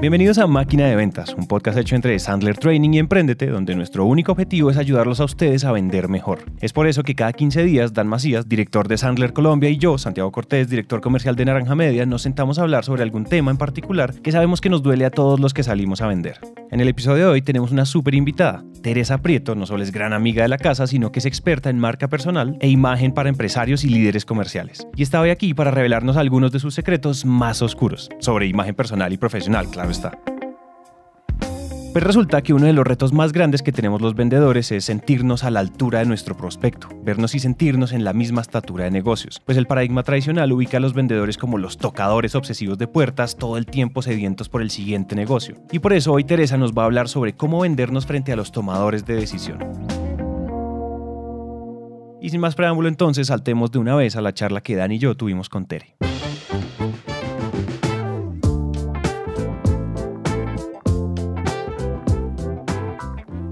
Bienvenidos a Máquina de Ventas, un podcast hecho entre Sandler Training y Emprendete, donde nuestro único objetivo es ayudarlos a ustedes a vender mejor. Es por eso que cada 15 días, Dan Macías, director de Sandler Colombia, y yo, Santiago Cortés, director comercial de Naranja Media, nos sentamos a hablar sobre algún tema en particular que sabemos que nos duele a todos los que salimos a vender. En el episodio de hoy tenemos una súper invitada. Teresa Prieto no solo es gran amiga de la casa, sino que es experta en marca personal e imagen para empresarios y líderes comerciales. Y está hoy aquí para revelarnos algunos de sus secretos más oscuros sobre imagen personal y profesional, claro está. Pues resulta que uno de los retos más grandes que tenemos los vendedores es sentirnos a la altura de nuestro prospecto, vernos y sentirnos en la misma estatura de negocios, pues el paradigma tradicional ubica a los vendedores como los tocadores obsesivos de puertas todo el tiempo sedientos por el siguiente negocio. Y por eso hoy Teresa nos va a hablar sobre cómo vendernos frente a los tomadores de decisión. Y sin más preámbulo entonces, saltemos de una vez a la charla que Dan y yo tuvimos con Tere.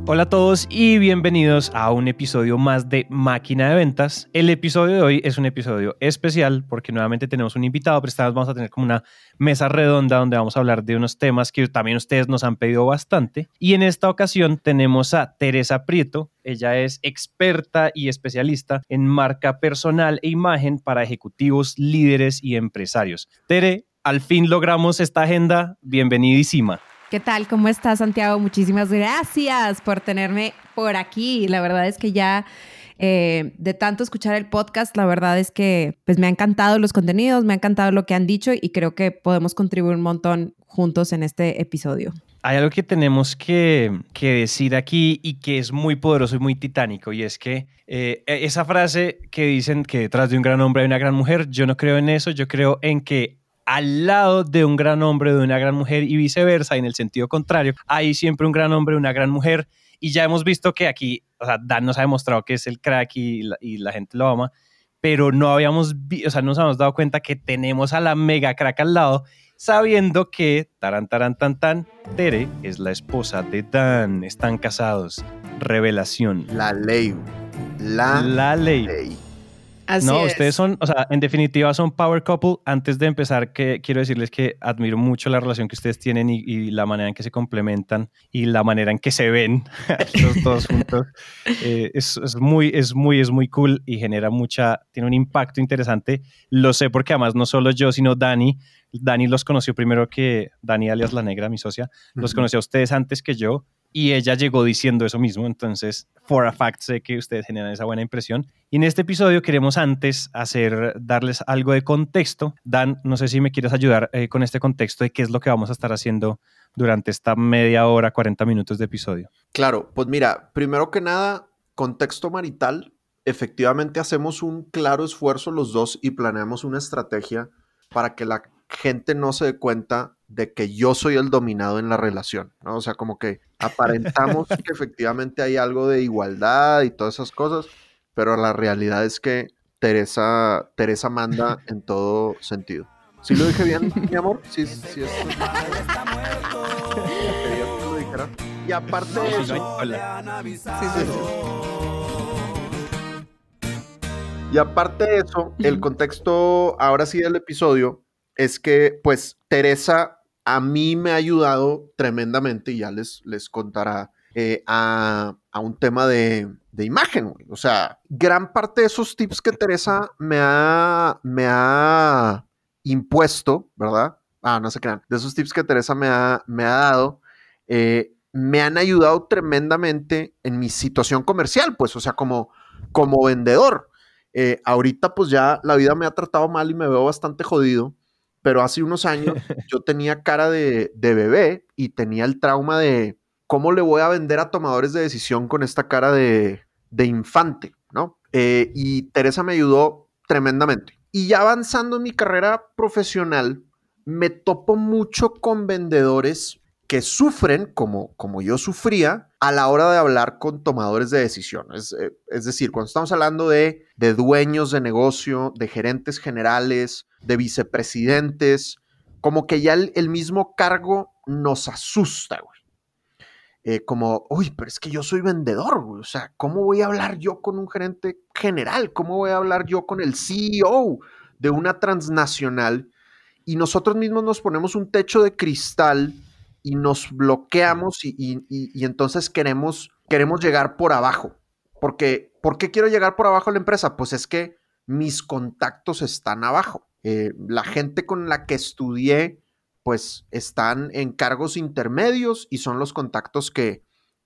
Hola a todos y bienvenidos a un episodio más de Máquina de Ventas. El episodio de hoy es un episodio especial porque nuevamente tenemos un invitado, pero esta vez vamos a tener como una mesa redonda donde vamos a hablar de unos temas que también ustedes nos han pedido bastante. Y en esta ocasión tenemos a Teresa Prieto. Ella es experta y especialista en marca personal e imagen para ejecutivos, líderes y empresarios. Tere, al fin logramos esta agenda. Bienvenidísima. ¿Qué tal? ¿Cómo estás, Santiago? Muchísimas gracias por tenerme por aquí. La verdad es que ya eh, de tanto escuchar el podcast, la verdad es que pues me ha encantado los contenidos, me ha encantado lo que han dicho y creo que podemos contribuir un montón juntos en este episodio. Hay algo que tenemos que, decir aquí y que es muy poderoso y muy titánico y es que eh, esa frase que dicen que detrás de un gran hombre hay una gran mujer, yo no creo en eso, yo creo en que al lado de un gran hombre, de una gran mujer y viceversa, en el sentido contrario, hay siempre un gran hombre, una gran mujer. Y ya hemos visto que aquí, o sea, Dan nos ha demostrado que es el crack y la, gente lo ama, pero no habíamos, o sea, nos habíamos dado cuenta que tenemos a la mega crack al lado, sabiendo que, taran, taran, tan, tan, Tere es la esposa de Dan, están casados. Revelación. La ley. La, la ley no, ustedes son, o sea, en definitiva son power couple. Antes de empezar, que quiero decirles que admiro mucho la relación que ustedes tienen y, la manera en que se complementan y la manera en que se ven los dos juntos. Eh, es, es, muy, es muy, es muy cool y genera mucha, tiene un impacto interesante. Lo sé porque además no solo yo, sino Dani. Dani los conoció primero que Dani alias La Negra, mi socia. Los conoció a ustedes antes que yo y ella llegó diciendo eso mismo, entonces, for a fact, sé que ustedes generan esa buena impresión. Y en este episodio queremos antes hacer, darles algo de contexto. Dan, no sé si me quieres ayudar eh, con este contexto de qué es lo que vamos a estar haciendo durante esta media hora, 40 minutos de episodio. Claro, pues mira, primero que nada, contexto marital. Efectivamente hacemos un claro esfuerzo los dos y planeamos una estrategia para que la gente no se dé cuenta de que yo soy el dominado en la relación, ¿no? O sea, como que aparentamos que efectivamente hay algo de igualdad y todas esas cosas, pero la realidad es que Teresa, Teresa manda en todo sentido. ¿Sí lo dije bien, mi amor? Sí, sí, es... Y aparte de eso... Y aparte de eso, el contexto ahora sí del episodio es que, pues, Teresa a mí me ha ayudado tremendamente, y ya les, les contará, eh, a, un tema de, imagen. O sea, gran parte de esos tips que Teresa me ha, me ha impuesto, ¿verdad? Ah, no se crean. De esos tips que Teresa me ha, me ha dado, eh, me han ayudado tremendamente en mi situación comercial, pues, o sea, como, como vendedor. Eh, ahorita, pues ya la vida me ha tratado mal y me veo bastante jodido pero hace unos años yo tenía cara de, bebé y tenía el trauma de cómo le voy a vender a tomadores de decisión con esta cara de, infante, ¿no? Eh, y Teresa me ayudó tremendamente. Y ya avanzando en mi carrera profesional, me topo mucho con vendedores que sufren, como, como yo sufría, a la hora de hablar con tomadores de decisiones. Es, eh, es decir, cuando estamos hablando de, de, dueños de negocio, de gerentes generales, de vicepresidentes, como que ya el, mismo cargo nos asusta, güey. eh, como, uy, pero es que yo soy vendedor, güey. O sea, ¿cómo voy a hablar yo con un gerente general? ¿Cómo voy a hablar yo con el CEO de una transnacional? Y nosotros mismos nos ponemos un techo de cristal y nos bloqueamos y, y entonces queremos, queremos llegar por abajo. Porque, ¿por qué quiero llegar por abajo a la empresa? Pues es que mis contactos están abajo. Eh, la gente con la que estudié, pues están en cargos intermedios y son los contactos que,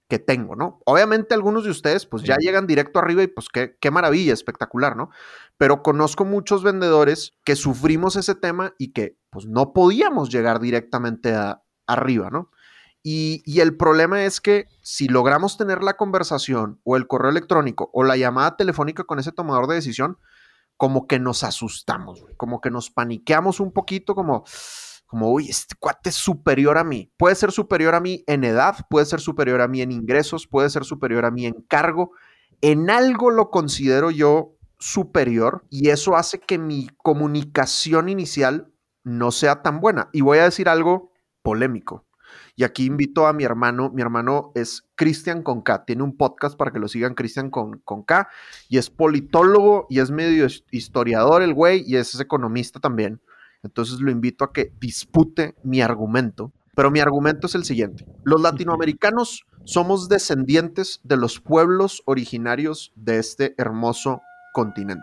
que tengo, ¿no? Obviamente algunos de ustedes pues ya llegan directo arriba y pues qué, qué, maravilla, espectacular, ¿no? Pero conozco muchos vendedores que sufrimos ese tema y que pues no podíamos llegar directamente a, arriba, ¿no? Y, el problema es que si logramos tener la conversación o el correo electrónico o la llamada telefónica con ese tomador de decisión, como que nos asustamos, como que nos paniqueamos un poquito, como, como, uy, este cuate es superior a mí. Puede ser superior a mí en edad, puede ser superior a mí en ingresos, puede ser superior a mí en cargo. En algo lo considero yo superior y eso hace que mi comunicación inicial no sea tan buena. Y voy a decir algo polémico. Y aquí invito a mi hermano, mi hermano es Cristian con K, tiene un podcast para que lo sigan Cristian con, con K, y es politólogo y es medio historiador el güey y es economista también. Entonces lo invito a que dispute mi argumento. Pero mi argumento es el siguiente. Los latinoamericanos somos descendientes de los pueblos originarios de este hermoso continente.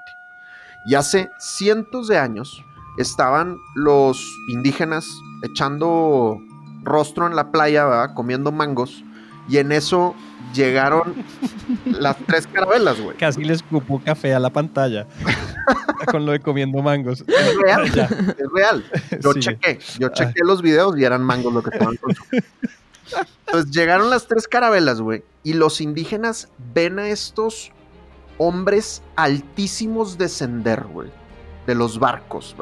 Y hace cientos de años estaban los indígenas echando rostro en la playa, comiendo mangos, y en eso llegaron las tres carabelas, güey. Casi les escupó café a la pantalla con lo de comiendo mangos. Es real, es real. Yo chequé, yo chequé los videos y eran mangos lo que estaban consumiendo. Entonces llegaron las tres carabelas, güey, y los indígenas ven a estos hombres altísimos descender, güey, de los barcos.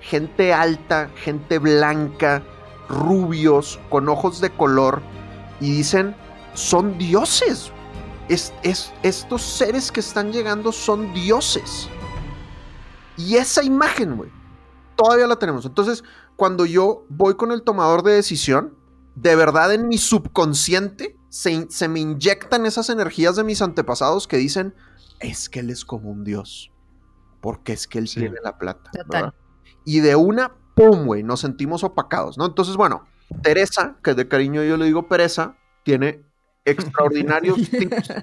Gente alta, gente blanca, rubios, con ojos de color, y dicen, son dioses. Es, estos seres que están llegando son dioses. Y esa imagen, güey, todavía la tenemos. Entonces, cuando yo voy con el tomador de decisión, de verdad en mi subconsciente se, se me inyectan esas energías de mis antepasados que dicen, es que él es como un dios, porque es que él tiene la plata. Y de una ¡pum! güey, nos sentimos opacados, ¿no? Entonces, bueno, Teresa, que de cariño yo le digo Pereza, tiene extraordinarios tips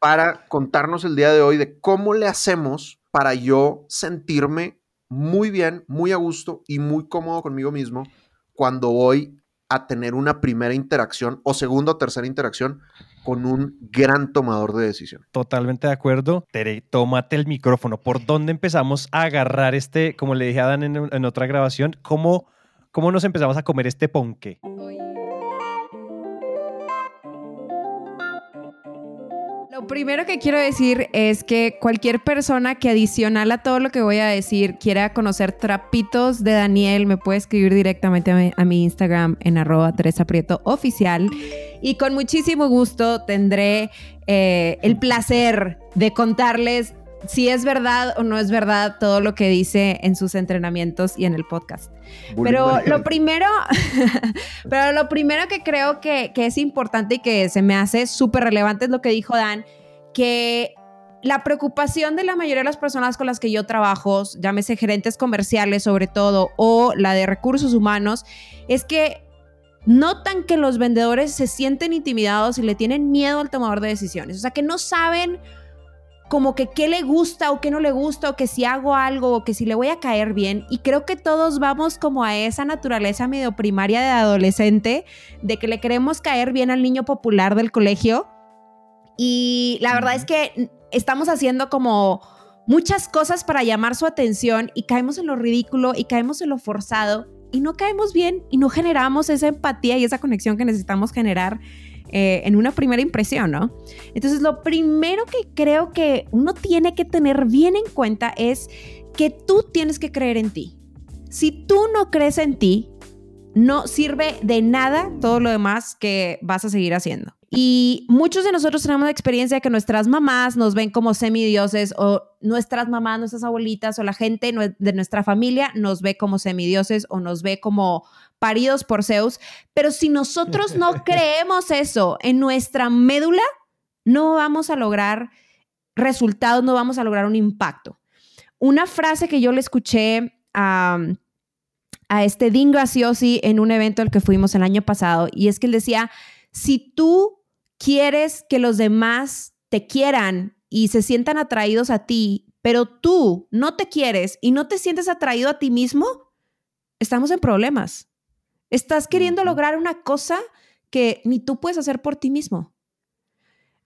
para contarnos el día de hoy de cómo le hacemos para yo sentirme muy bien, muy a gusto y muy cómodo conmigo mismo cuando voy a tener una primera interacción o segunda o tercera interacción con un gran tomador de decisión. Totalmente de acuerdo. Tere, tómate el micrófono. ¿Por dónde empezamos a agarrar este, como le dije a Dan en, otra grabación, cómo, cómo nos empezamos a comer este ponque? Lo primero que quiero decir es que cualquier persona que adicional a todo lo que voy a decir quiera conocer trapitos de Daniel, me puede escribir directamente a mi, Instagram en arroba Teresa Prieto Oficial y con muchísimo gusto tendré eh, el placer de contarles si es verdad o no es verdad todo lo que dice en sus entrenamientos y en el podcast. pero lo primero, pero lo primero que creo que, que es importante y que se me hace súper relevante es lo que dijo Dan, que la preocupación de la mayoría de las personas con las que yo trabajo, llámese gerentes comerciales sobre todo, o la de recursos humanos, es que notan que los vendedores se sienten intimidados y le tienen miedo al tomador de decisiones. O sea, que no saben como que qué le gusta o qué no le gusta o que si hago algo o que si le voy a caer bien. Y creo que todos vamos como a esa naturaleza medio primaria de adolescente de que le queremos caer bien al niño popular del colegio. Y la verdad es que estamos haciendo como muchas cosas para llamar su atención y caemos en lo ridículo y caemos en lo forzado y no caemos bien y no generamos esa empatía y esa conexión que necesitamos generar eh, en una primera impresión, ¿no? Entonces, lo primero que creo que uno tiene que tener bien en cuenta es que tú tienes que creer en ti. Si tú no crees en ti, no sirve de nada todo lo demás que vas a seguir haciendo. Y muchos de nosotros tenemos la experiencia de que nuestras mamás nos ven como semidioses o nuestras mamás, nuestras abuelitas o la gente de nuestra familia nos ve como semidioses o nos ve como paridos por Zeus, pero si nosotros no creemos eso en nuestra médula, no vamos a lograr resultados, no vamos a lograr un impacto. Una frase que yo le escuché a, a este Dean Graciosi en un evento al que fuimos el año pasado, y es que él decía, si tú quieres que los demás te quieran y se sientan atraídos a ti, pero tú no te quieres y no te sientes atraído a ti mismo, estamos en problemas. Estás queriendo lograr una cosa que ni tú puedes hacer por ti mismo.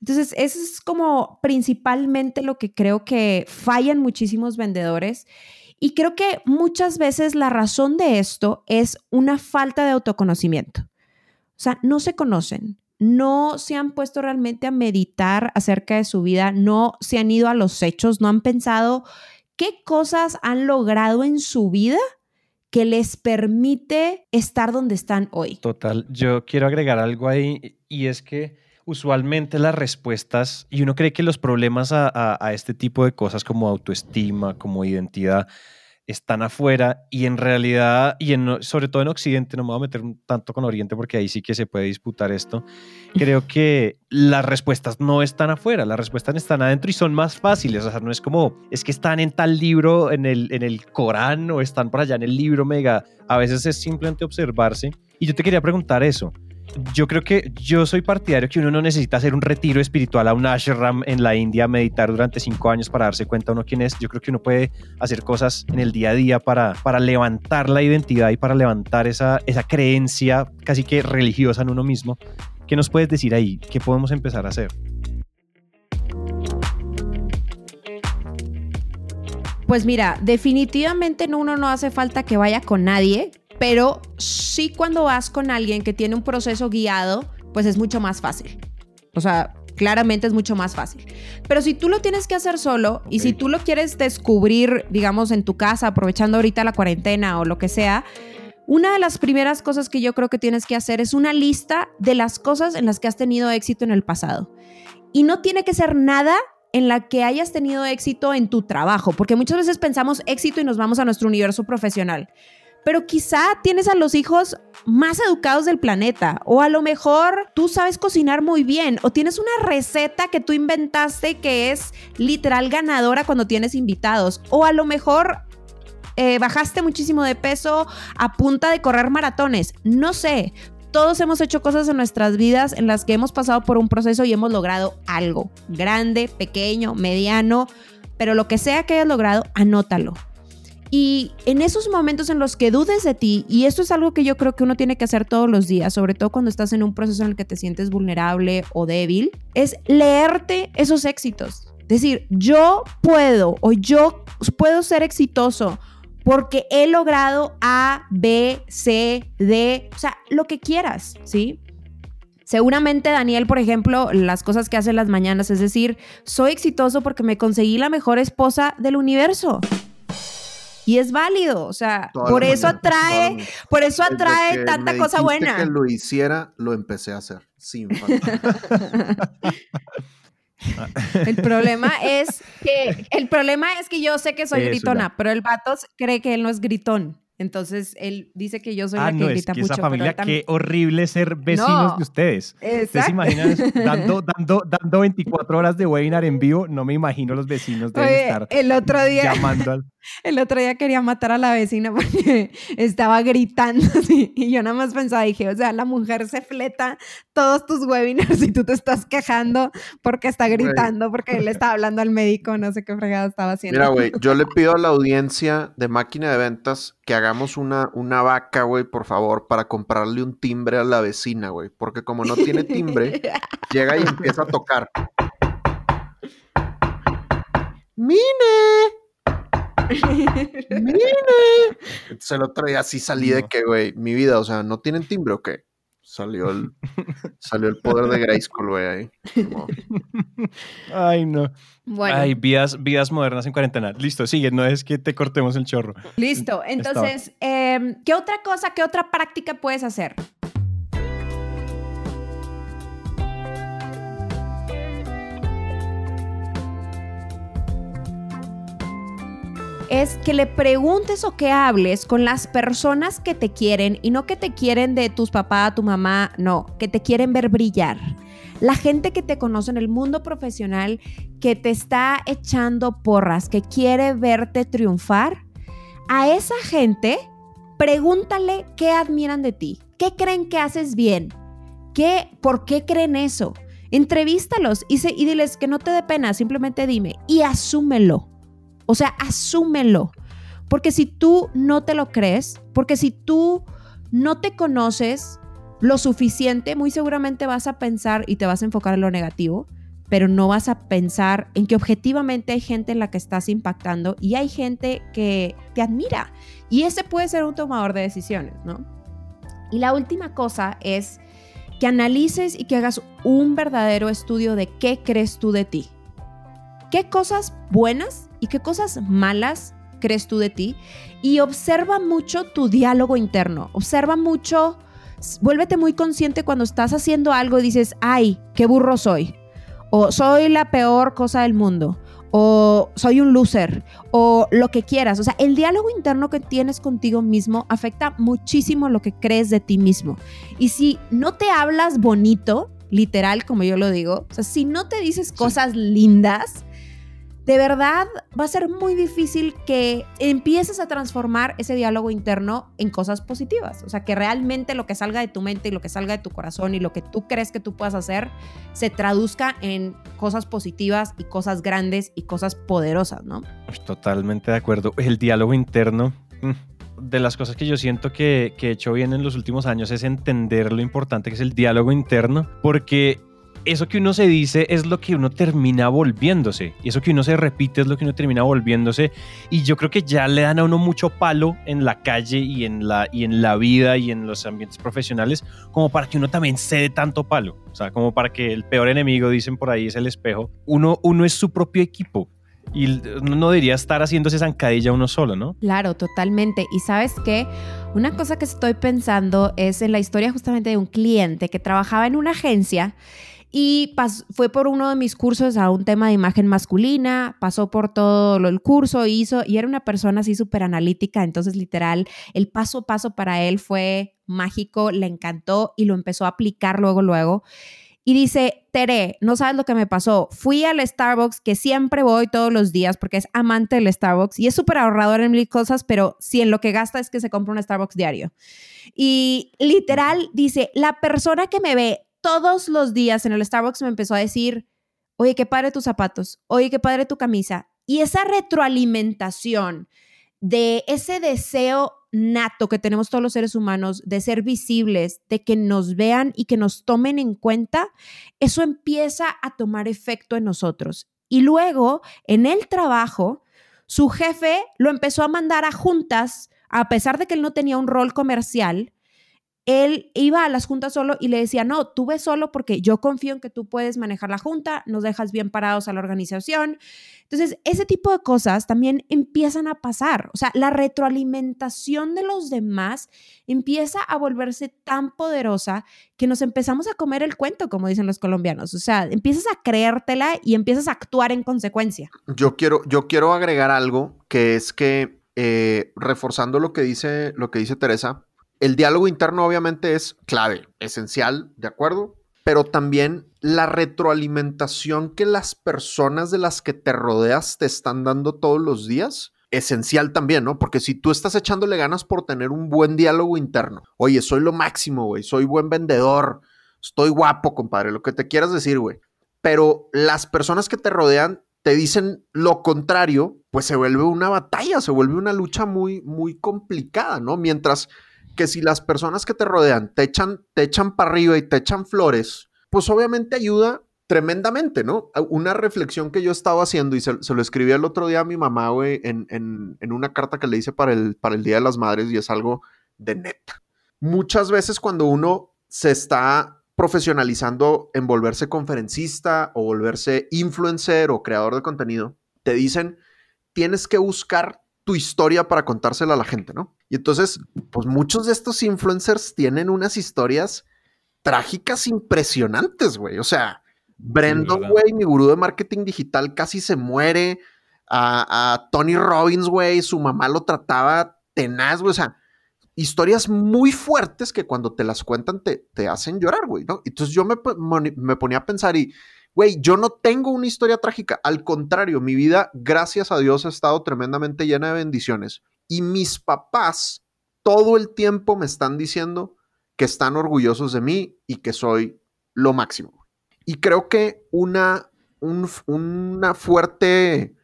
Entonces, eso es como principalmente lo que creo que fallan muchísimos vendedores. Y creo que muchas veces la razón de esto es una falta de autoconocimiento. O sea, no se conocen, no se han puesto realmente a meditar acerca de su vida, no se han ido a los hechos, no han pensado qué cosas han logrado en su vida que les permite estar donde están hoy. Total, yo quiero agregar algo ahí y es que usualmente las respuestas, y uno cree que los problemas a, a este tipo de cosas como autoestima, como identidad, están afuera y en realidad, y en, sobre todo en Occidente, no me voy a meter tanto con Oriente porque ahí sí que se puede disputar esto, creo que las respuestas no están afuera, las respuestas están adentro y son más fáciles, o sea, no es como, es que están en tal libro, en el, en el Corán o están por allá en el libro mega, a veces es simplemente observarse. Y yo te quería preguntar eso, yo creo que yo soy partidario que uno no necesita hacer un retiro espiritual a un ashram en la India, meditar durante cinco años para darse cuenta uno quién es. Yo creo que uno puede hacer cosas en el día a día para, para levantar la identidad y para levantar esa, esa creencia casi que religiosa en uno mismo. ¿Qué nos puedes decir ahí? ¿Qué podemos empezar a hacer? Pues mira, definitivamente uno no hace falta que vaya con nadie pero sí cuando vas con alguien que tiene un proceso guiado, pues es mucho más fácil. O sea, claramente es mucho más fácil. Pero si tú lo tienes que hacer solo y si tú lo quieres descubrir, digamos, en tu casa, aprovechando ahorita la cuarentena o lo que sea, una de las primeras cosas que yo creo que tienes que hacer es una lista de las cosas en las que has tenido éxito en el pasado. Y no tiene que ser nada en la que hayas tenido éxito en tu trabajo, porque muchas veces pensamos éxito y nos vamos a nuestro universo profesional pero quizá tienes a los hijos más educados del planeta o a lo mejor tú sabes cocinar muy bien o tienes una receta que tú inventaste que es literal ganadora cuando tienes invitados o a lo mejor eh, bajaste muchísimo de peso a punta de correr maratones, no sé. Todos hemos hecho cosas en nuestras vidas en las que hemos pasado por un proceso y hemos logrado algo, grande, pequeño, mediano, pero lo que sea que hayas logrado, anótalo y en esos momentos en los que dudes de ti, y esto es algo que yo creo que uno tiene que hacer todos los días, sobre todo cuando estás en un proceso en el que te sientes vulnerable o débil, es leerte esos éxitos. Decir, yo puedo o yo puedo ser exitoso porque he logrado A, B, C, D, o sea, lo que quieras, ¿sí? Seguramente Daniel, por ejemplo, las cosas que hace en las mañanas, es decir, soy exitoso porque me conseguí la mejor esposa del universo. Y es válido, o sea, por eso atrae, por eso atrae tanta cosa buena. que lo hiciera, lo empecé a hacer, sin falta. el problema es que el problema es que yo sé que soy gritona, pero el vato cree que él no es gritón. Entonces él dice que yo soy ah, la que no, grita es que mucho. Esa familia, qué horrible ser vecinos de ustedes. ¿Ustedes se imaginan dando, dando, dando 24 horas de webinar en vivo? No me imagino los vecinos de estar el otro día, llamando al... El otro día quería matar a la vecina porque estaba gritando así. Y yo nada más pensaba, dije, o sea, la mujer se fleta todos tus webinars y tú te estás quejando porque está gritando, porque él está hablando al médico, no sé qué fregado estaba haciendo. Mira, güey, yo le pido a la audiencia de máquina de ventas que hagamos una, una vaca, güey, por favor, para comprarle un timbre a la vecina, güey. Porque como no tiene timbre, llega y empieza a tocar. ¡Mine! ¡Mine! Entonces el otro día sí salí de que, güey, mi vida, o sea, ¿no tienen timbre o qué? Salió el, salió el poder de Grayskull, güey, ahí. Ay, no. Bueno. Ay, vidas, vidas modernas en cuarentena. Listo, sigue, no es que te cortemos el chorro. Listo, entonces, eh, ¿qué otra cosa, qué otra práctica puedes hacer? Es que le preguntes o que hables con las personas que te quieren y no que te quieren de tus papás, tu mamá, no, que te quieren ver brillar. La gente que te conoce en el mundo profesional, que te está echando porras, que quiere verte triunfar, a esa gente pregúntale qué admiran de ti, qué creen que haces bien, ¿Qué, ¿por qué creen eso? Entrevístalos y, y diles que no te dé pena, simplemente dime y asúmelo. O sea, asúmelo. Porque si tú no te lo crees, porque si tú no te conoces lo suficiente, muy seguramente vas a pensar y te vas a enfocar en lo negativo, pero no vas a pensar en que objetivamente hay gente en la que estás impactando y hay gente que te admira. Y ese puede ser un tomador de decisiones, ¿no? Y la última cosa es que analices y que hagas un verdadero estudio de qué crees tú de ti. ¿Qué cosas buenas y qué cosas malas crees tú de ti? Y observa mucho tu diálogo interno. Observa mucho, vuélvete muy consciente cuando estás haciendo algo y dices, ay, qué burro soy. O soy la peor cosa del mundo o soy un loser, o lo que quieras. O sea, el diálogo interno que tienes contigo mismo afecta muchísimo lo que crees de ti mismo. Y si no te hablas bonito, literal, como yo lo digo, o sea, si no te dices cosas lindas, de verdad va a ser muy difícil que empieces a transformar ese diálogo interno en cosas positivas. O sea, que realmente lo que salga de tu mente y lo que salga de tu corazón y lo que tú crees que tú puedas hacer se traduzca en cosas positivas y cosas grandes y cosas poderosas, ¿no? Totalmente de acuerdo. El diálogo interno mm, de las cosas que yo siento que, que, he hecho bien en los últimos años es entender lo importante que es el diálogo interno, porque eso que uno se dice es lo que uno termina volviéndose. Y eso que uno se repite es lo que uno termina volviéndose. Y yo creo que ya le dan a uno mucho palo en la calle y en la, y en la vida y en los ambientes profesionales, como para que uno también cede tanto palo. O sea, como para que el peor enemigo, dicen por ahí, es el espejo. Uno, uno es su propio equipo. Y no debería estar haciéndose zancadilla uno solo, ¿no? Claro, totalmente. Y sabes qué? Una cosa que estoy pensando es en la historia justamente de un cliente que trabajaba en una agencia y fue por uno de mis cursos a un tema de imagen masculina, pasó por todo el curso, hizo, y era una persona así súper analítica, entonces literal, el paso a paso para él fue mágico, le encantó y lo empezó a aplicar luego, luego. Y dice, Tere, no sabes lo que me pasó. Fui al Starbucks, que siempre voy todos los días porque es amante del Starbucks y es súper ahorrador en mil cosas, pero si en lo que gasta es que se compra un Starbucks diario. Y literal dice, la persona que me ve todos los días en el Starbucks me empezó a decir, oye, qué padre tus zapatos, oye, qué padre tu camisa. Y esa retroalimentación de ese deseo nato que tenemos todos los seres humanos de ser visibles, de que nos vean y que nos tomen en cuenta, eso empieza a tomar efecto en nosotros. Y luego, en el trabajo, su jefe lo empezó a mandar a juntas, a pesar de que él no tenía un rol comercial, él iba a las juntas solo y le decía, no, tú ves solo porque yo confío en que tú puedes manejar la junta, nos dejas bien parados a la organización. Entonces, ese tipo de cosas también empiezan a pasar. O sea, la retroalimentación de los demás empieza a volverse tan poderosa que nos empezamos a comer el cuento, como dicen los colombianos. O sea, empiezas a creértela y empiezas a actuar en consecuencia. Yo quiero, yo quiero agregar algo que es que, eh, reforzando lo que dice, lo que dice Teresa, el diálogo interno obviamente es clave, esencial, ¿de acuerdo? Pero también la retroalimentación que las personas de las que te rodeas te están dando todos los días, esencial también, ¿no? Porque si tú estás echándole ganas por tener un buen diálogo interno, oye, soy lo máximo, güey, soy buen vendedor, estoy guapo, compadre, lo que te quieras decir, güey. Pero las personas que te rodean te dicen lo contrario, pues se vuelve una batalla, se vuelve una lucha muy, muy complicada, ¿no? Mientras que si las personas que te rodean te echan, te echan para arriba y te echan flores, pues obviamente ayuda tremendamente, ¿no? Una reflexión que yo estaba haciendo y se, lo escribí el otro día a mi mamá, güey, en, en, una carta que le hice para el, para el Día de las Madres y es algo de neta. Muchas veces cuando uno se está profesionalizando en volverse conferencista o volverse influencer o creador de contenido, te dicen, tienes que buscar tu historia para contársela a la gente, ¿no? Y entonces, pues muchos de estos influencers tienen unas historias trágicas impresionantes, güey. O sea, Brendon, güey, mi gurú de marketing digital, casi se muere. a, Tony Robbins, güey, su mamá lo trataba tenaz, güey, o sea, historias muy fuertes que cuando te las cuentan te, te hacen llorar, güey, ¿no? Entonces yo me, me ponía a pensar y, güey, yo no tengo una historia trágica, al contrario, mi vida, gracias a Dios, ha estado tremendamente llena de bendiciones. Y mis papás todo el tiempo me están diciendo que están orgullosos de mí y que soy lo máximo. Y creo que una, una fuerte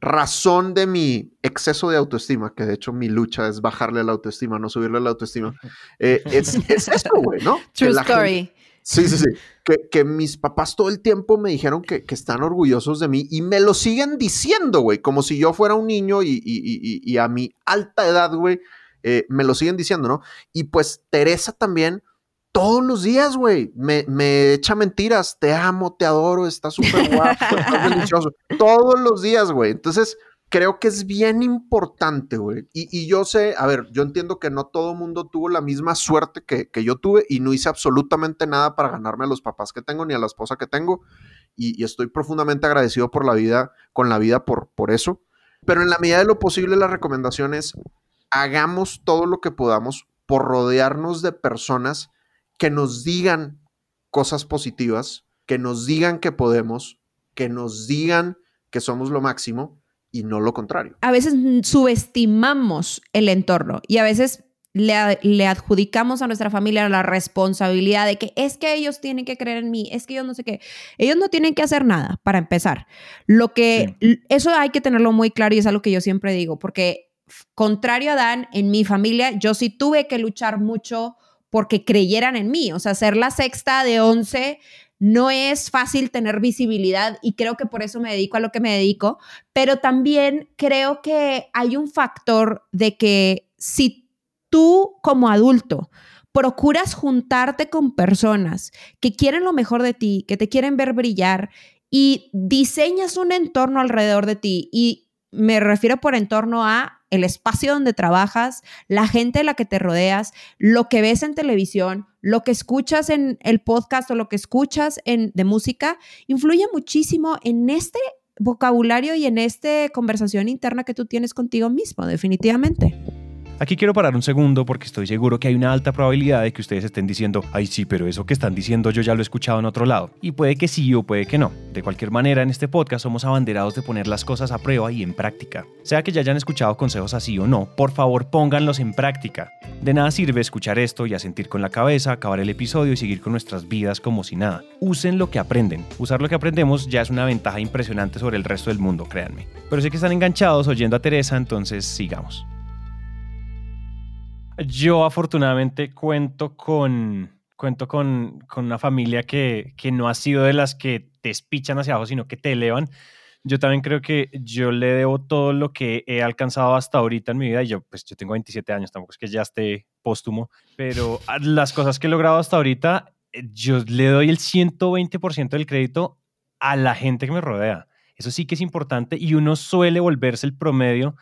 razón de mi exceso de autoestima, que de hecho mi lucha es bajarle la autoestima, no subirle la autoestima, eh, es, es, esto, güey, ¿no? True story. Sí, sí, sí. Que, que, mis papás todo el tiempo me dijeron que, que, están orgullosos de mí y me lo siguen diciendo, güey, como si yo fuera un niño y, y, y a mi alta edad, güey, eh, me lo siguen diciendo, ¿no? Y pues Teresa también todos los días, güey. Me, me, echa mentiras. Te amo, te adoro, está súper guapo, delicioso. Todos los días, güey. Entonces, creo que es bien importante, güey. Y, yo sé, a ver, yo entiendo que no todo mundo tuvo la misma suerte que, que, yo tuve y no hice absolutamente nada para ganarme a los papás que tengo ni a la esposa que tengo. Y, y estoy profundamente agradecido por la vida, con la vida por, por eso. Pero en la medida de lo posible, la recomendación es hagamos todo lo que podamos por rodearnos de personas que nos digan cosas positivas, que nos digan que podemos, que nos digan que somos lo máximo y no lo contrario. A veces subestimamos el entorno y a veces le, adjudicamos a nuestra familia la responsabilidad de que es que ellos tienen que creer en mí, es que ellos no sé qué. Ellos no tienen que hacer nada para empezar. Lo que, eso hay que tenerlo muy claro y es algo que yo siempre digo, porque contrario a Dan, en mi familia, yo sí tuve que luchar mucho porque creyeran en mí. O sea, ser la sexta de 11 no es fácil tener visibilidad y creo que por eso me dedico a lo que me dedico, pero también creo que hay un factor de que si tú como adulto procuras juntarte con personas que quieren lo mejor de ti, que te quieren ver brillar y diseñas un entorno alrededor de ti y me refiero por entorno a el espacio donde trabajas, la gente de la que te rodeas, lo que ves en televisión, lo que escuchas en el podcast o lo que escuchas en, de música, influye muchísimo en este vocabulario y en esta conversación interna que tú tienes contigo mismo, definitivamente. Aquí quiero parar un segundo porque estoy seguro que hay una alta probabilidad de que ustedes estén diciendo, ay sí, pero eso que están diciendo yo ya lo he escuchado en otro lado. Y puede que sí o puede que no. De cualquier manera, en este podcast somos abanderados de poner las cosas a prueba y en práctica. Sea que ya hayan escuchado consejos así o no, por favor pónganlos en práctica. De nada sirve escuchar esto y sentir con la cabeza, acabar el episodio y seguir con nuestras vidas como si nada. Usen lo que aprenden. Usar lo que aprendemos ya es una ventaja impresionante sobre el resto del mundo, créanme. Pero sé que están enganchados oyendo a Teresa, entonces sigamos. Yo afortunadamente cuento con, cuento con, con una familia que, que, no ha sido de las que te espichan hacia abajo, sino que te elevan. Yo también creo que yo le debo todo lo que he alcanzado hasta ahorita en mi vida. Y yo, pues yo tengo 27 años, tampoco es que ya esté póstumo, pero las cosas que he logrado hasta ahorita, yo le doy el 120% del crédito a la gente que me rodea. Eso sí que es importante y uno suele volverse el promedio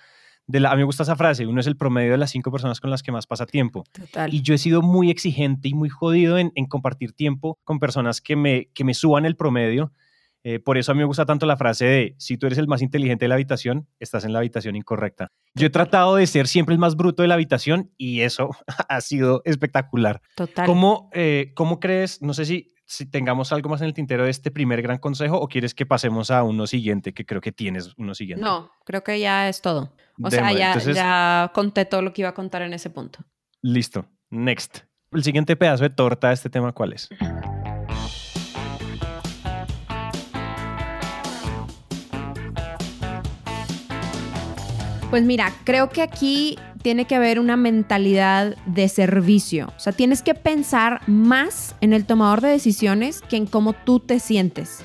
a mí me gusta esa frase, uno es el promedio de las cinco personas con las que más pasa tiempo. Y yo he sido muy exigente y muy jodido en, compartir tiempo con personas que me, que me suban el promedio. Eh, por eso a mí me gusta tanto la frase de, si tú eres el más inteligente de la habitación, estás en la habitación incorrecta. Yo he tratado de ser siempre el más bruto de la habitación y eso ha sido espectacular. Total. ¿Cómo, eh, ¿Cómo crees, no sé si si tengamos algo más en el tintero de este primer gran consejo o quieres que pasemos a uno siguiente, que creo que tienes uno siguiente. No, creo que ya es todo. O sea, ya, ya conté todo lo que iba a contar en ese punto. Listo. Next. El siguiente pedazo de torta de este tema, ¿cuál es? Pues mira, creo que aquí tiene que haber una mentalidad de servicio. O sea, tienes que pensar más en el tomador de decisiones que en cómo tú te sientes.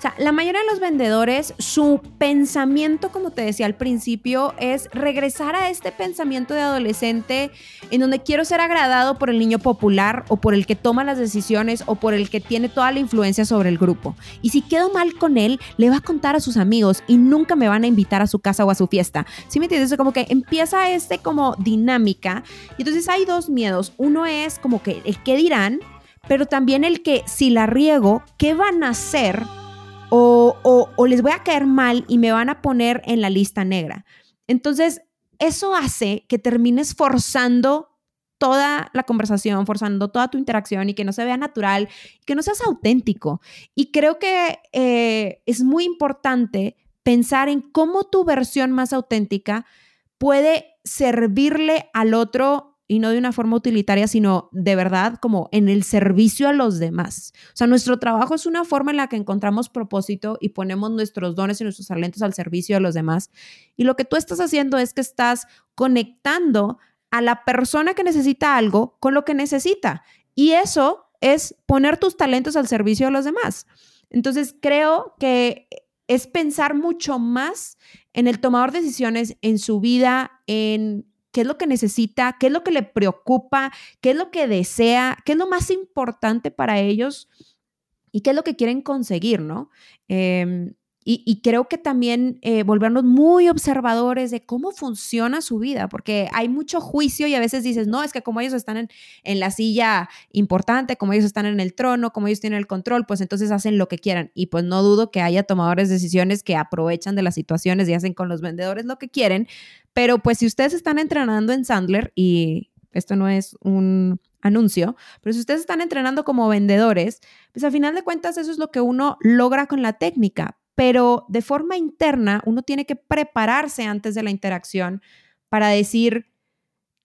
O sea, la mayoría de los vendedores, su pensamiento, como te decía al principio, es regresar a este pensamiento de adolescente en donde quiero ser agradado por el niño popular o por el que toma las decisiones o por el que tiene toda la influencia sobre el grupo. Y si quedo mal con él, le va a contar a sus amigos y nunca me van a invitar a su casa o a su fiesta. ¿Sí me entiendes? Como que empieza este como dinámica. Y entonces hay dos miedos. Uno es como que el qué dirán, pero también el que si la riego, ¿qué van a hacer? O, o les voy a caer mal y me van a poner en la lista negra. Entonces, eso hace que termines forzando toda la conversación, forzando toda tu interacción y que no se vea natural, que no seas auténtico. Y creo que eh, es muy importante pensar en cómo tu versión más auténtica puede servirle al otro y no de una forma utilitaria, sino de verdad como en el servicio a los demás. O sea, nuestro trabajo es una forma en la que encontramos propósito y ponemos nuestros dones y nuestros talentos al servicio de los demás. Y lo que tú estás haciendo es que estás conectando a la persona que necesita algo con lo que necesita. Y eso es poner tus talentos al servicio de los demás. Entonces, creo que es pensar mucho más en el tomador de decisiones, en su vida, en qué es lo que necesita, qué es lo que le preocupa, qué es lo que desea, qué es lo más importante para ellos y qué es lo que quieren conseguir, ¿no? Em, y, creo que también eh, volvernos muy observadores de cómo funciona su vida, porque hay mucho juicio y a veces dices, no, es que como ellos están en, en, la silla importante, como ellos están en el trono, como ellos tienen el control, pues entonces hacen lo que quieran. Y pues no dudo que haya tomadores de decisiones que aprovechan de las situaciones y hacen con los vendedores lo que quieren, pero pues si ustedes están entrenando en Sandler y esto no es un anuncio, pero si ustedes están entrenando como vendedores, pues a final de cuentas eso es lo que uno logra con la técnica, pero de forma interna uno tiene que prepararse antes de la interacción para decir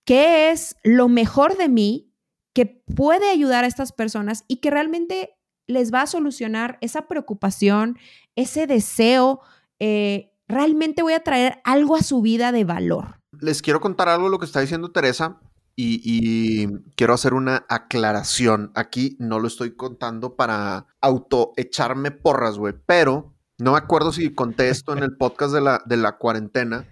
qué es lo mejor de mí que puede ayudar a estas personas y que realmente les va a solucionar esa preocupación, ese deseo, eh, realmente voy a traer algo a su vida de valor. Les quiero contar algo de lo que está diciendo Teresa y, quiero hacer una aclaración. Aquí no lo estoy contando para auto echarme porras, güey, pero no me acuerdo si conté esto en el podcast de la, de la cuarentena,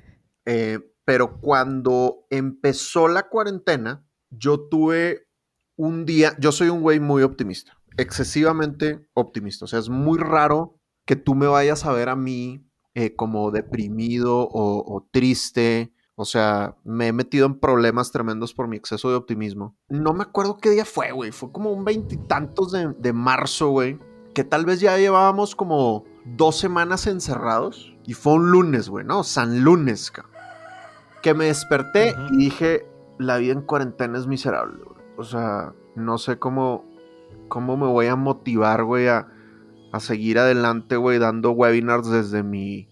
eh, pero cuando empezó la cuarentena, yo tuve un día, yo soy un güey muy optimista, excesivamente optimista, o sea, es muy raro que tú me vayas a ver a mí eh, como deprimido o, triste. O sea, me he metido en problemas tremendos por mi exceso de optimismo. No me acuerdo qué día fue, güey. Fue como un veintitantos de, de marzo, güey. Que tal vez ya llevábamos como dos semanas encerrados. Y fue un lunes, güey, ¿no? San lunes, cabrón. Que me desperté y dije, la vida en cuarentena es miserable, güey. O sea, no sé cómo, cómo me voy a motivar, güey, a, a seguir adelante, güey, dando webinars desde mi,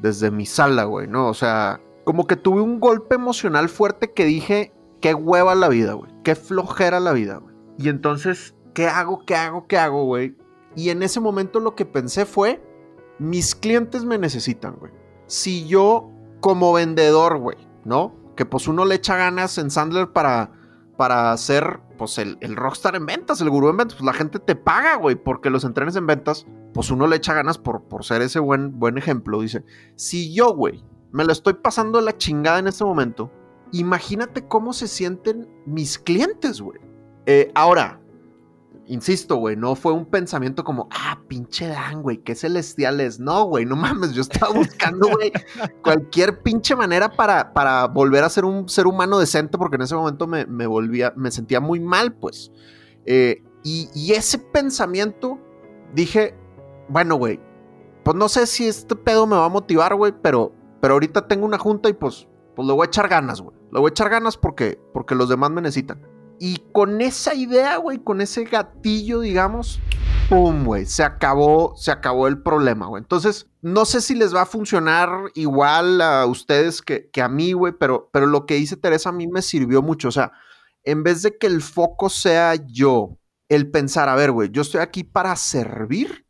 desde mi sala, güey, ¿no? O sea, como que tuve un golpe emocional fuerte que dije, qué hueva la vida, güey, qué flojera la vida, güey. Y entonces, ¿qué hago, qué hago, qué hago, güey? Y en ese momento lo que pensé fue, mis clientes me necesitan, güey. Si yo, como vendedor, güey, ¿no? Que pues uno le echa ganas en Sandler para para ser, pues, el, rockstar en ventas, el gurú en ventas. Pues la gente te paga, güey, porque los entrenes en ventas, pues uno le echa ganas por, por ser ese buen, buen ejemplo. Dice, si yo, güey, me lo estoy pasando la chingada en este momento, imagínate cómo se sienten mis clientes, güey. Eh, ahora, insisto, güey, no fue un pensamiento como, ah, pinche Dan, güey, qué celestial es. No, güey, no mames, yo estaba buscando, güey, cualquier pinche manera para, para volver a ser un ser humano decente, porque en ese momento me, volvía, me sentía muy mal, pues. Eh, y, y, ese pensamiento, dije, bueno, güey, pues no sé si este pedo me va a motivar, güey, pero, pero ahorita tengo una junta y pues, pues le voy a echar ganas, güey. Le voy a echar ganas porque, porque los demás me necesitan. Y con esa idea, güey, con ese gatillo, digamos, ¡pum, güey! Se acabó, se acabó el problema, güey. Entonces, no sé si les va a funcionar igual a ustedes que, a mí, güey, pero, pero lo que dice Teresa a mí me sirvió mucho. O sea, en vez de que el foco sea yo, el pensar, a ver, güey, yo estoy aquí para servir,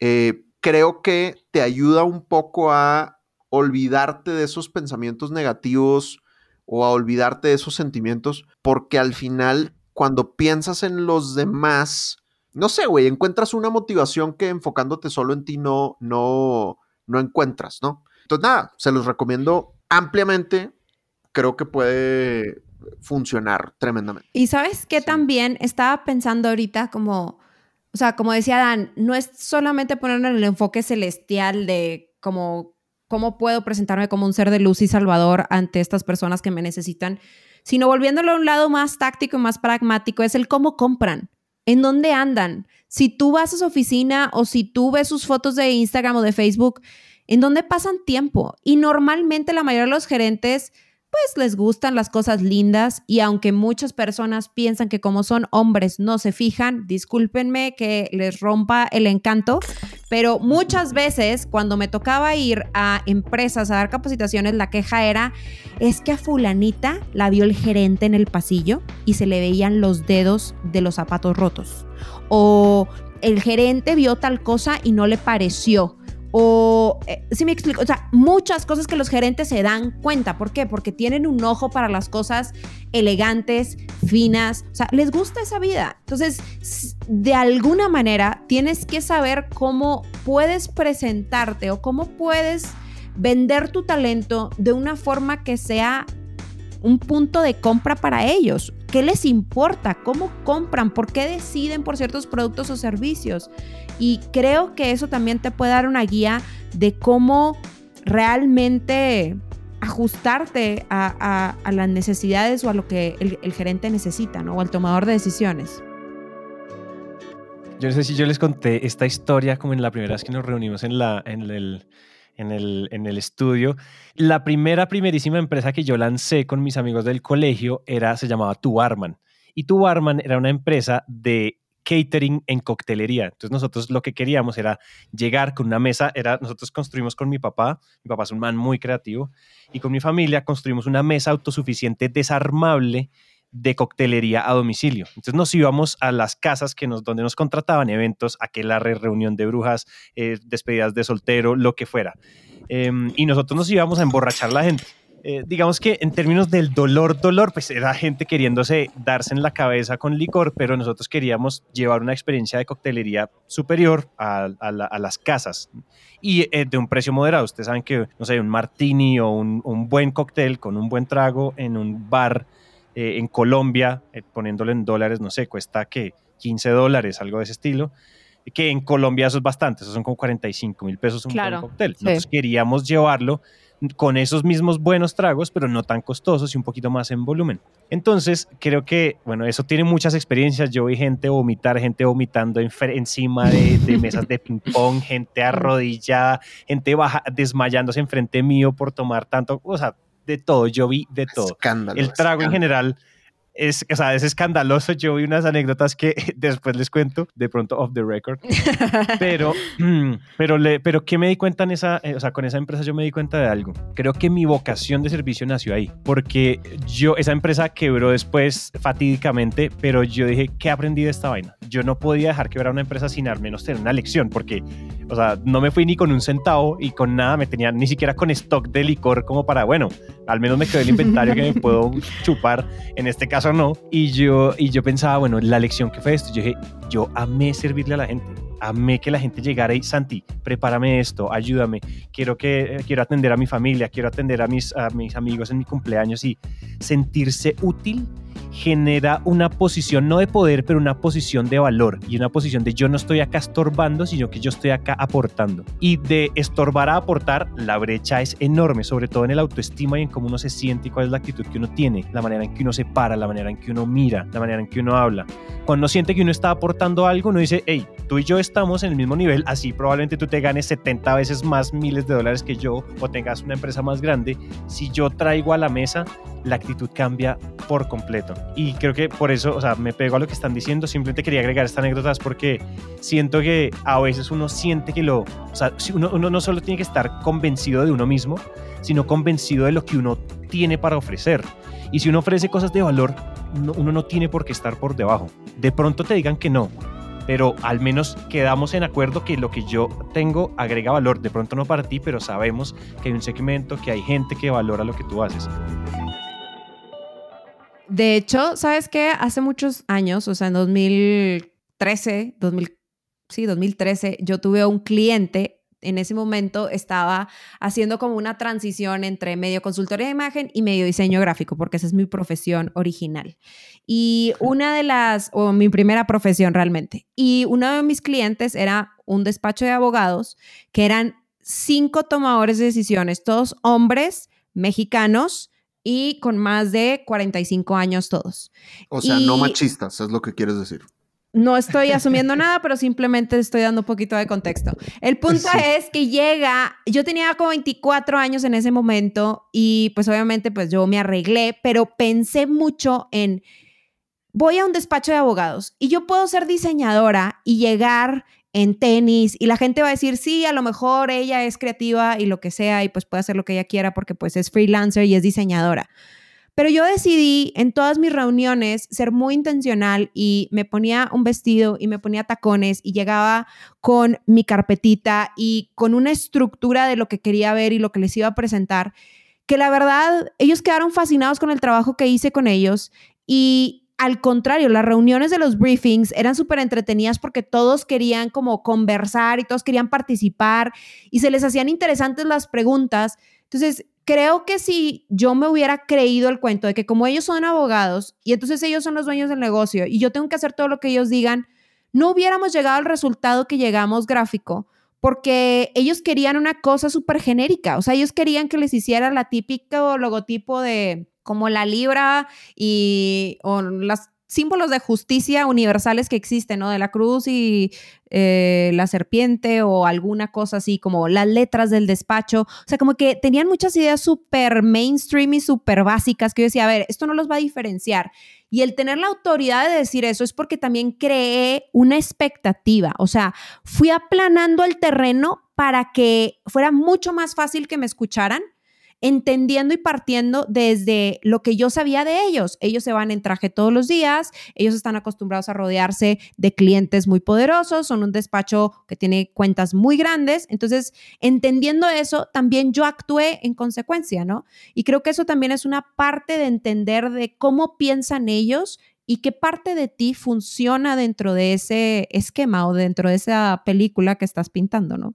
eh, creo que te ayuda un poco a olvidarte de esos pensamientos negativos o a olvidarte de esos sentimientos, porque al final, cuando piensas en los demás, no sé, güey, encuentras una motivación que enfocándote solo en ti no, no, no encuentras, ¿no? Entonces, nada, se los recomiendo ampliamente. Creo que puede funcionar tremendamente. Y sabes que también estaba pensando ahorita como, o sea, como decía Dan, no es solamente poner en el enfoque celestial de como cómo puedo presentarme como un ser de luz y salvador ante estas personas que me necesitan, sino volviéndolo a un lado más táctico y más pragmático, es el cómo compran. ¿En dónde andan? Si tú vas a su oficina o si tú ves sus fotos de Instagram o de Facebook, ¿en dónde pasan tiempo? Y normalmente la mayoría de los gerentes pues les gustan las cosas lindas y aunque muchas personas piensan que como son hombres no se fijan, discúlpenme que les rompa el encanto, pero muchas veces cuando me tocaba ir a empresas a dar capacitaciones, la queja era, es que a fulanita la vio el gerente en el pasillo y se le veían los dedos de los zapatos rotos. O el gerente vio tal cosa y no le pareció o, eh, si me explico, o sea, muchas cosas que los gerentes se dan cuenta. ¿Por qué? Porque tienen un ojo para las cosas elegantes, finas, o sea, les gusta esa vida. Entonces, de alguna manera, tienes que saber cómo puedes presentarte o cómo puedes vender tu talento de una forma que sea un punto de compra para ellos. ¿Qué les importa? ¿Cómo compran? ¿Por qué deciden por ciertos productos o servicios? Y creo que eso también te puede dar una guía de cómo realmente ajustarte a, las necesidades o a lo que el, gerente necesita, ¿no? O al tomador de decisiones. Yo no sé si yo les conté esta historia como en la primera vez que nos reunimos en, la, en el en el, en el estudio. La primera, primerísima empresa que yo lancé con mis amigos del colegio era, se llamaba Tu Barman. Y Tu Barman era una empresa de catering en coctelería. Entonces nosotros lo que queríamos era llegar con una mesa, era nosotros construimos con mi papá, mi papá es un man muy creativo, y con mi familia construimos una mesa autosuficiente desarmable de coctelería a domicilio. Entonces nos íbamos a las casas que donde nos contrataban eventos, aquella reunión de brujas, eh, despedidas de soltero, lo que fuera. Em, y nosotros nos íbamos a emborrachar la gente. Eh, digamos que en términos del dolor, dolor, pues era gente queriéndose darse en la cabeza con licor, pero nosotros queríamos llevar una experiencia de coctelería superior a, las casas y eh, de un precio moderado. Ustedes saben que, no sé, un martini o un, un buen cóctel con un buen trago en un bar eh, en Colombia, poniéndolo en dólares, no sé, cuesta que 15 dólares, algo de ese estilo. Que en Colombia eso es bastante, eso son como 45 mil pesos un buen cóctel. Nosotros queríamos llevarlo con esos mismos buenos tragos, pero no tan costosos y un poquito más en volumen. Entonces, creo que, bueno, eso tiene muchas experiencias. Yo vi gente vomitar, gente vomitando encima de, mesas de ping-pong, gente arrodillada, gente baja, desmayándose enfrente mío por tomar tanto, o sea, de todo, yo vi de todo. el trago en general es, o sea, es escandaloso. Yo vi unas anécdotas que después les cuento, de pronto off the record. Pero, mm, pero, le, pero ¿qué me di cuenta en esa, eh, o sea, con esa empresa yo me di cuenta de algo. Creo que mi vocación de servicio nació ahí, porque yo, esa empresa quebró después fatídicamente, pero yo dije, ¿qué aprendí de esta vaina? Yo no podía dejar quebrar una empresa sin al menos tener una lección, porque, o sea, no me fui ni con un centavo y con nada, me tenía ni siquiera con stock de licor como para, bueno, al menos me quedó el inventario que me puedo chupar. En este caso, no. Y yo, y yo pensaba, bueno, la lección que fue esto, yo dije, yo amé servirle a la gente. Amé que la gente llegara y, Santi, prepárame esto, ayúdame, quiero, que, quiero atender a mi familia, quiero atender a mis, a mis amigos en mi cumpleaños y sentirse útil genera una posición no de poder, pero una posición de valor y una posición de yo no estoy acá estorbando, sino que yo estoy acá aportando. Y de estorbar a aportar, la brecha es enorme, sobre todo en el autoestima y en cómo uno se siente y cuál es la actitud que uno tiene, la manera en que uno se para, la manera en que uno mira, la manera en que uno habla. Cuando siente que uno está aportando algo, uno dice, hey, tú y yo estamos en el mismo nivel, así probablemente tú te ganes 70 veces más miles de dólares que yo o tengas una empresa más grande. Si yo traigo a la mesa, la actitud cambia por completo. Y creo que por eso, o sea, me pego a lo que están diciendo. Simplemente quería agregar esta anécdota porque siento que a veces uno siente que lo, o sea, uno, uno no solo tiene que estar convencido de uno mismo, sino convencido de lo que uno tiene para ofrecer. Y si uno ofrece cosas de valor, uno no tiene por qué estar por debajo. De pronto te digan que no, pero al menos quedamos en acuerdo que lo que yo tengo agrega valor. De pronto no para ti, pero sabemos que hay un segmento, que hay gente que valora lo que tú haces. De hecho, ¿sabes qué? Hace muchos años, o sea, en 2013, 2000, sí, 2013, yo tuve un cliente en ese momento estaba haciendo como una transición entre medio consultoría de imagen y medio diseño gráfico, porque esa es mi profesión original. Y una de las, o mi primera profesión realmente, y uno de mis clientes era un despacho de abogados que eran cinco tomadores de decisiones, todos hombres mexicanos y con más de 45 años todos. O sea, no machistas, es lo que quieres decir. no estoy asumiendo nada, pero simplemente estoy dando un poquito de contexto. El punto es que llega, yo tenía como 24 años en ese momento y pues obviamente pues yo me arreglé, pero pensé mucho en, voy a un despacho de abogados y yo puedo ser diseñadora y llegar en tenis y la gente va a decir, sí, a lo mejor ella es creativa y lo que sea y pues puede hacer lo que ella quiera porque pues es freelancer y es diseñadora. Pero yo decidí en todas mis reuniones ser muy intencional y me ponía un vestido y me ponía tacones y llegaba con mi carpetita y con una estructura de lo que quería ver y lo que les iba a presentar, que la verdad ellos quedaron fascinados con el trabajo que hice con ellos y al contrario, las reuniones de los briefings eran súper entretenidas porque todos querían como conversar y todos querían participar y se les hacían interesantes las preguntas. Entonces, creo que si yo me hubiera creído el cuento de que como ellos son abogados y entonces ellos son los dueños del negocio y yo tengo que hacer todo lo que ellos digan, no hubiéramos llegado al resultado que llegamos gráfico porque ellos querían una cosa súper genérica, o sea, ellos querían que les hiciera la típico logotipo de como la libra y o las símbolos de justicia universales que existen, ¿no? De la cruz y eh, la serpiente o alguna cosa así, como las letras del despacho. O sea, como que tenían muchas ideas súper mainstream y súper básicas que yo decía, a ver, esto no los va a diferenciar. Y el tener la autoridad de decir eso es porque también creé una expectativa. O sea, fui aplanando el terreno para que fuera mucho más fácil que me escucharan entendiendo y partiendo desde lo que yo sabía de ellos. Ellos se van en traje todos los días, ellos están acostumbrados a rodearse de clientes muy poderosos, son un despacho que tiene cuentas muy grandes, entonces entendiendo eso, también yo actué en consecuencia, ¿no? Y creo que eso también es una parte de entender de cómo piensan ellos y qué parte de ti funciona dentro de ese esquema o dentro de esa película que estás pintando, ¿no?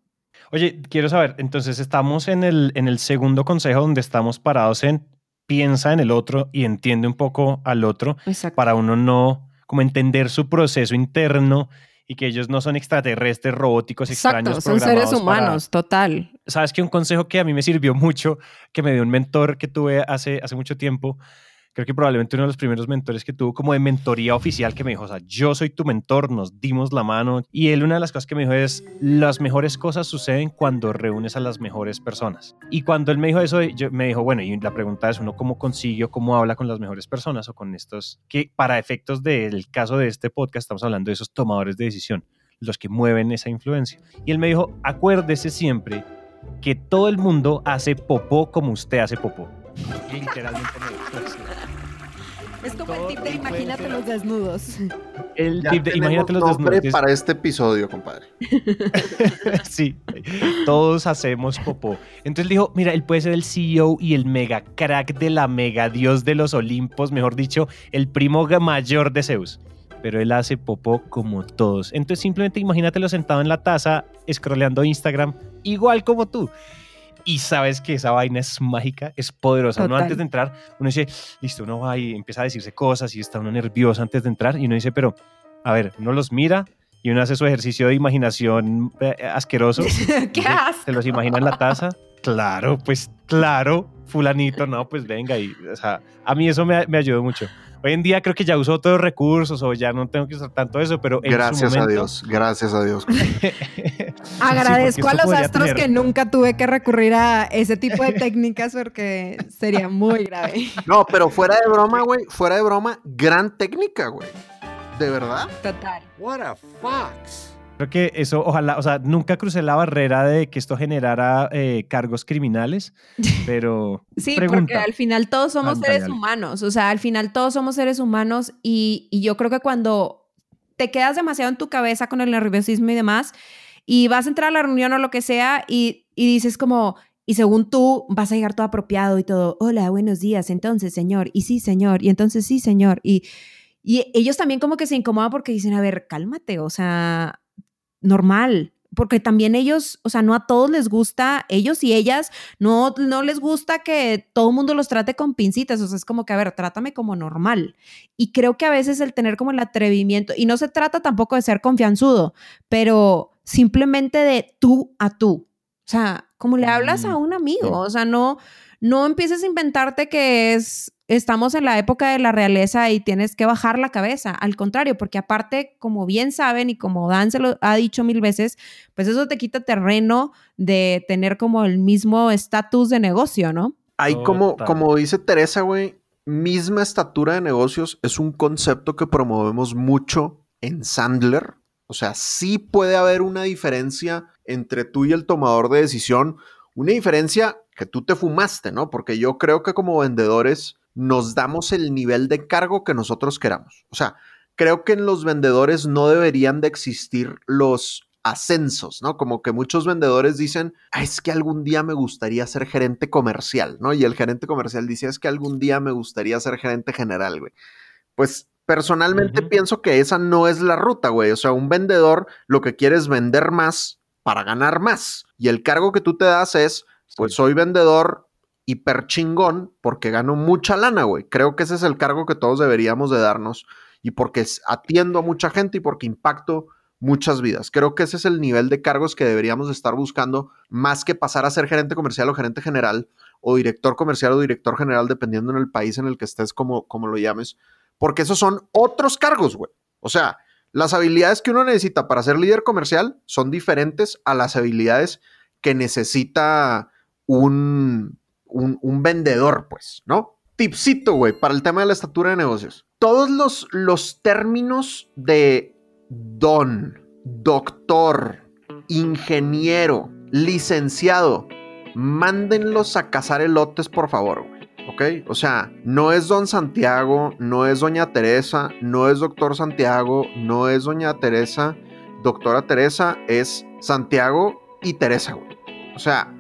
Oye, quiero saber, entonces estamos en el, en el segundo consejo donde estamos parados en piensa en el otro y entiende un poco al otro para uno no como entender su proceso interno y que ellos no son extraterrestres, robóticos, Exacto, extraños. Son seres humanos, total. Sabes que un consejo que a mí me sirvió mucho, que me dio un mentor que tuve hace, hace mucho tiempo, creo que probablemente uno de los primeros mentores que tuvo como de mentoría oficial que me dijo, o sea, yo soy tu mentor, nos dimos la mano. Y él una de las cosas que me dijo es, las mejores cosas suceden cuando reúnes a las mejores personas. Y cuando él me dijo eso, yo, me dijo, bueno, y la pregunta es, ¿uno cómo consigue o cómo habla con las mejores personas o con estos que para efectos del caso de este podcast estamos hablando de esos tomadores de decisión, los que mueven esa influencia? Y él me dijo, acuérdese siempre que todo el mundo hace popó como usted hace popó. Literalmente Es como el tip de imagínate los desnudos. El tip de imagínate los desnudos. para este episodio, compadre. sí, todos hacemos popó. Entonces dijo, mira, él puede ser el CEO y el mega crack de la mega dios de los Olimpos, mejor dicho, el primo mayor de Zeus. Pero él hace popó como todos. Entonces simplemente imagínatelo sentado en la taza, scrolleando Instagram, igual como tú y sabes que esa vaina es mágica, es poderosa. Uno antes de entrar, uno dice, listo, uno va y empieza a decirse cosas y está uno nervioso antes de entrar y uno dice, pero, a ver, uno los mira y uno hace su ejercicio de imaginación eh, asqueroso. ¿Qué haces? ¿Se los imagina en la taza? Claro, pues claro, fulanito, no, pues venga. Y, o sea, a mí eso me, me ayudó mucho. Hoy en día creo que ya uso otros recursos o ya no tengo que usar tanto eso, pero gracias a Dios, gracias a Dios. Agradezco a los astros que nunca tuve que recurrir a ese tipo de técnicas porque sería muy grave. No, pero fuera de broma, güey, fuera de broma, gran técnica, güey. ¿De verdad? Total. What a fox. Creo que eso, ojalá, o sea, nunca crucé la barrera de que esto generara eh, cargos criminales, pero. sí, porque al final todos somos seres humanos, o sea, al final todos somos seres humanos y, yo creo que cuando te quedas demasiado en tu cabeza con el nerviosismo y demás, y vas a entrar a la reunión o lo que sea y, y dices como, y según tú vas a llegar todo apropiado y todo, hola, buenos días, entonces, señor, y sí, señor, y entonces sí, señor, y, y ellos también como que se incomodan porque dicen, a ver, cálmate, o sea, normal, porque también ellos, o sea, no a todos les gusta, ellos y ellas, no, no les gusta que todo el mundo los trate con pincitas, o sea, es como que, a ver, trátame como normal. Y creo que a veces el tener como el atrevimiento, y no se trata tampoco de ser confianzudo, pero simplemente de tú a tú, o sea, como le hablas a mm, un amigo, o sea, no, no empieces a inventarte que es estamos en la época de la realeza y tienes que bajar la cabeza. Al contrario, porque aparte, como bien saben y como Dan se lo ha dicho mil veces, pues eso te quita terreno de tener como el mismo estatus de negocio, ¿no? Hay como, como dice Teresa, güey, misma estatura de negocios es un concepto que promovemos mucho en Sandler. O sea, sí puede haber una diferencia entre tú y el tomador de decisión, una diferencia que tú te fumaste, ¿no? Porque yo creo que como vendedores nos damos el nivel de cargo que nosotros queramos. O sea, creo que en los vendedores no deberían de existir los ascensos, ¿no? Como que muchos vendedores dicen, es que algún día me gustaría ser gerente comercial, ¿no? Y el gerente comercial dice, es que algún día me gustaría ser gerente general, güey. Pues personalmente pienso que esa no es la ruta, güey. O sea, un vendedor lo que quiere es vender más para ganar más. Y el cargo que tú te das es, pues soy vendedor hiper chingón porque gano mucha lana, güey. Creo que ese es el cargo que todos deberíamos de darnos y porque atiendo a mucha gente y porque impacto muchas vidas. Creo que ese es el nivel de cargos que deberíamos estar buscando más que pasar a ser gerente comercial o gerente general o director comercial o director general, dependiendo en el país en el que estés, como, como lo llames, porque esos son otros cargos, güey. O sea, las habilidades que uno necesita para ser líder comercial son diferentes a las habilidades que necesita un, un, vendedor, pues, ¿no? Tipsito, güey, para el tema de la estatura de negocios. Todos los, los términos de don, doctor, ingeniero, licenciado, mándenlos a cazar elotes, por favor, güey. ¿Ok? O sea, no es don Santiago, no es doña Teresa, no es doctor Santiago, no es doña Teresa, doctora Teresa, es Santiago y Teresa, güey. O sea,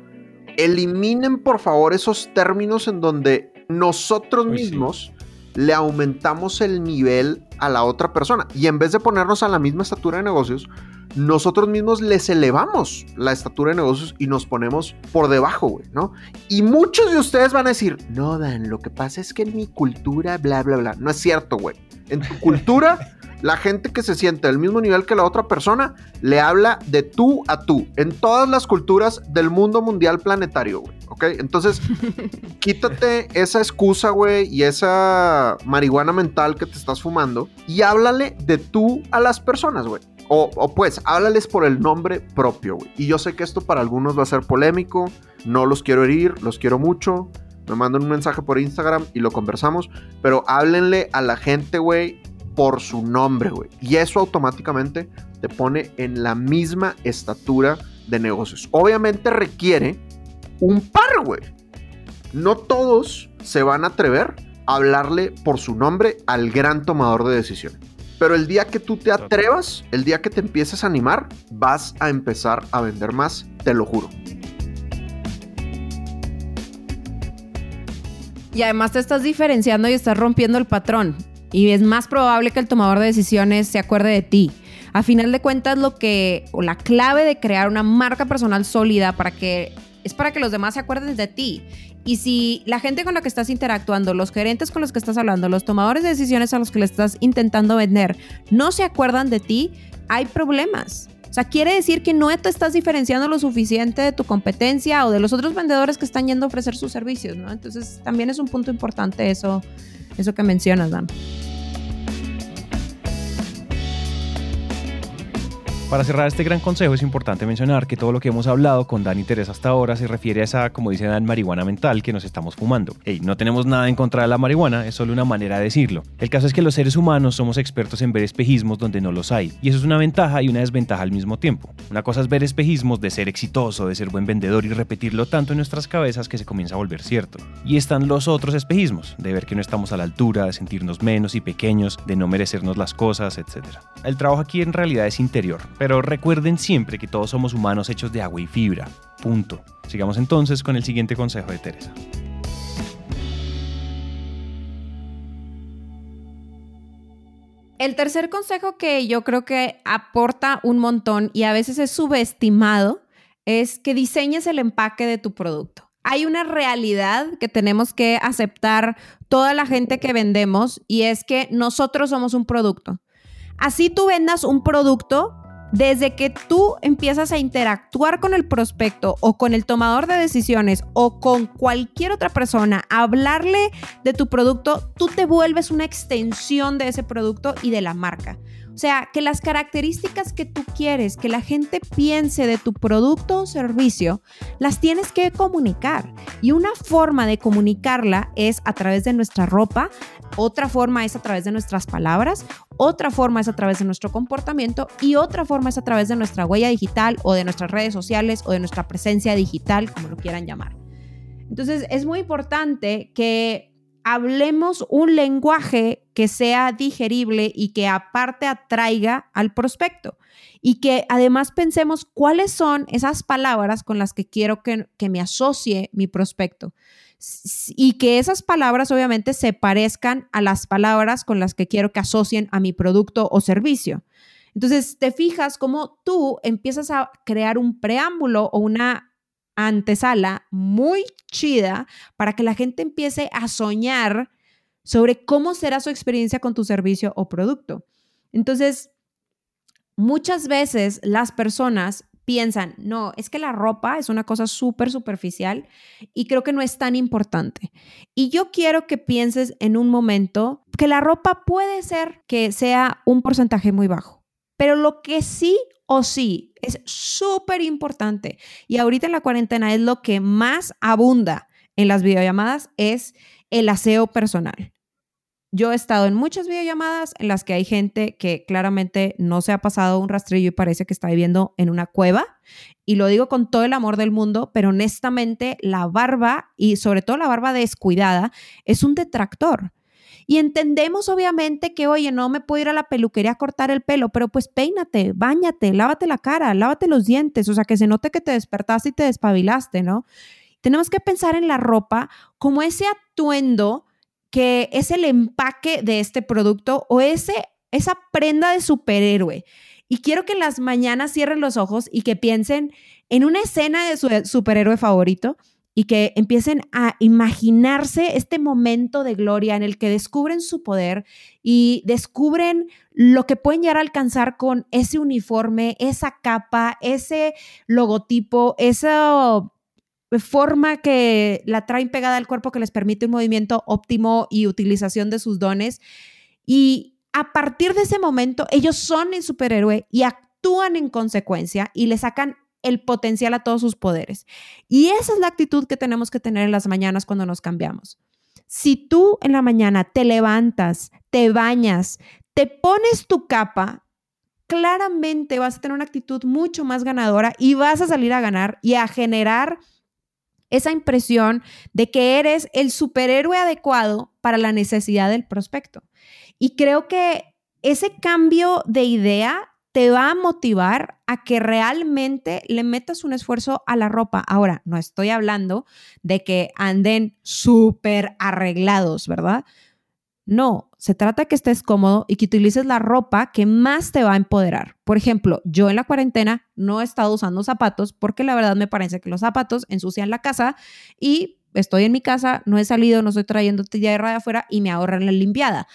eliminen por favor esos términos en donde nosotros mismos le aumentamos el nivel a la otra persona. Y en vez de ponernos a la misma estatura de negocios, nosotros mismos les elevamos la estatura de negocios y nos ponemos por debajo, güey, ¿no? Y muchos de ustedes van a decir, no, Dan, lo que pasa es que en mi cultura, bla, bla, bla. No es cierto, güey. En tu cultura la gente que se siente al mismo nivel que la otra persona le habla de tú a tú en todas las culturas del mundo mundial planetario, güey. ¿Ok? Entonces, quítate esa excusa, güey, y esa marihuana mental que te estás fumando y háblale de tú a las personas, güey. O, o, pues, háblales por el nombre propio, güey. Y yo sé que esto para algunos va a ser polémico, no los quiero herir, los quiero mucho. Me mandan un mensaje por Instagram y lo conversamos, pero háblenle a la gente, güey, por su nombre, güey. Y eso automáticamente te pone en la misma estatura de negocios. Obviamente requiere un par, güey. No todos se van a atrever a hablarle por su nombre al gran tomador de decisiones. Pero el día que tú te atrevas, el día que te empieces a animar, vas a empezar a vender más, te lo juro. Y además te estás diferenciando y estás rompiendo el patrón y es más probable que el tomador de decisiones se acuerde de ti. A final de cuentas, lo que, o la clave de crear una marca personal sólida para que, es para que los demás se acuerden de ti. Y si la gente con la que estás interactuando, los gerentes con los que estás hablando, los tomadores de decisiones a los que le estás intentando vender, no se acuerdan de ti, hay problemas. O sea, quiere decir que no te estás diferenciando lo suficiente de tu competencia o de los otros vendedores que están yendo a ofrecer sus servicios, ¿no? Entonces, también es un punto importante eso, eso que mencionas, Dan. Para cerrar este gran consejo es importante mencionar que todo lo que hemos hablado con Dan y Teresa hasta ahora se refiere a esa, como dice Dan, marihuana mental que nos estamos fumando. Hey, no tenemos nada en contra de la marihuana, es solo una manera de decirlo. El caso es que los seres humanos somos expertos en ver espejismos donde no los hay, y eso es una ventaja y una desventaja al mismo tiempo. Una cosa es ver espejismos de ser exitoso, de ser buen vendedor y repetirlo tanto en nuestras cabezas que se comienza a volver cierto. Y están los otros espejismos, de ver que no estamos a la altura, de sentirnos menos y pequeños, de no merecernos las cosas, etc. El trabajo aquí en realidad es interior pero recuerden siempre que todos somos humanos hechos de agua y fibra. Punto. Sigamos entonces con el siguiente consejo de Teresa. El tercer consejo que yo creo que aporta un montón y a veces es subestimado es que diseñes el empaque de tu producto. Hay una realidad que tenemos que aceptar toda la gente que vendemos y es que nosotros somos un producto. Así tú vendas un producto desde que tú empiezas a interactuar con el prospecto o con el tomador de decisiones o con cualquier otra persona, hablarle de tu producto, tú te vuelves una extensión de ese producto y de la marca. O sea, que las características que tú quieres que la gente piense de tu producto o servicio, las tienes que comunicar. Y una forma de comunicarla es a través de nuestra ropa, otra forma es a través de nuestras palabras, otra forma es a través de nuestro comportamiento y otra forma es a través de nuestra huella digital o de nuestras redes sociales o de nuestra presencia digital, como lo quieran llamar. Entonces, es muy importante que hablemos un lenguaje que sea digerible y que aparte atraiga al prospecto y que además pensemos cuáles son esas palabras con las que quiero que, que me asocie mi prospecto y que esas palabras obviamente se parezcan a las palabras con las que quiero que asocien a mi producto o servicio. Entonces, te fijas cómo tú empiezas a crear un preámbulo o una antesala muy chida para que la gente empiece a soñar sobre cómo será su experiencia con tu servicio o producto. Entonces, muchas veces las personas piensan, no, es que la ropa es una cosa súper superficial y creo que no es tan importante. Y yo quiero que pienses en un momento que la ropa puede ser que sea un porcentaje muy bajo, pero lo que sí o sí es súper importante y ahorita en la cuarentena es lo que más abunda en las videollamadas es el aseo personal. Yo he estado en muchas videollamadas en las que hay gente que claramente no se ha pasado un rastrillo y parece que está viviendo en una cueva. Y lo digo con todo el amor del mundo, pero honestamente la barba y sobre todo la barba descuidada es un detractor. Y entendemos obviamente que, oye, no me puedo ir a la peluquería a cortar el pelo, pero pues peínate, bañate, lávate la cara, lávate los dientes, o sea, que se note que te despertaste y te despabilaste, ¿no? Tenemos que pensar en la ropa como ese atuendo que es el empaque de este producto o ese, esa prenda de superhéroe. Y quiero que en las mañanas cierren los ojos y que piensen en una escena de su superhéroe favorito y que empiecen a imaginarse este momento de gloria en el que descubren su poder y descubren lo que pueden llegar a alcanzar con ese uniforme, esa capa, ese logotipo, eso forma que la traen pegada al cuerpo que les permite un movimiento óptimo y utilización de sus dones. Y a partir de ese momento, ellos son el superhéroe y actúan en consecuencia y le sacan el potencial a todos sus poderes. Y esa es la actitud que tenemos que tener en las mañanas cuando nos cambiamos. Si tú en la mañana te levantas, te bañas, te pones tu capa, claramente vas a tener una actitud mucho más ganadora y vas a salir a ganar y a generar esa impresión de que eres el superhéroe adecuado para la necesidad del prospecto. Y creo que ese cambio de idea te va a motivar a que realmente le metas un esfuerzo a la ropa. Ahora, no estoy hablando de que anden súper arreglados, ¿verdad? No, se trata que estés cómodo y que utilices la ropa que más te va a empoderar. Por ejemplo, yo en la cuarentena no he estado usando zapatos porque la verdad me parece que los zapatos ensucian la casa y estoy en mi casa, no he salido, no estoy trayendo tierra de afuera y me ahorran la limpiada.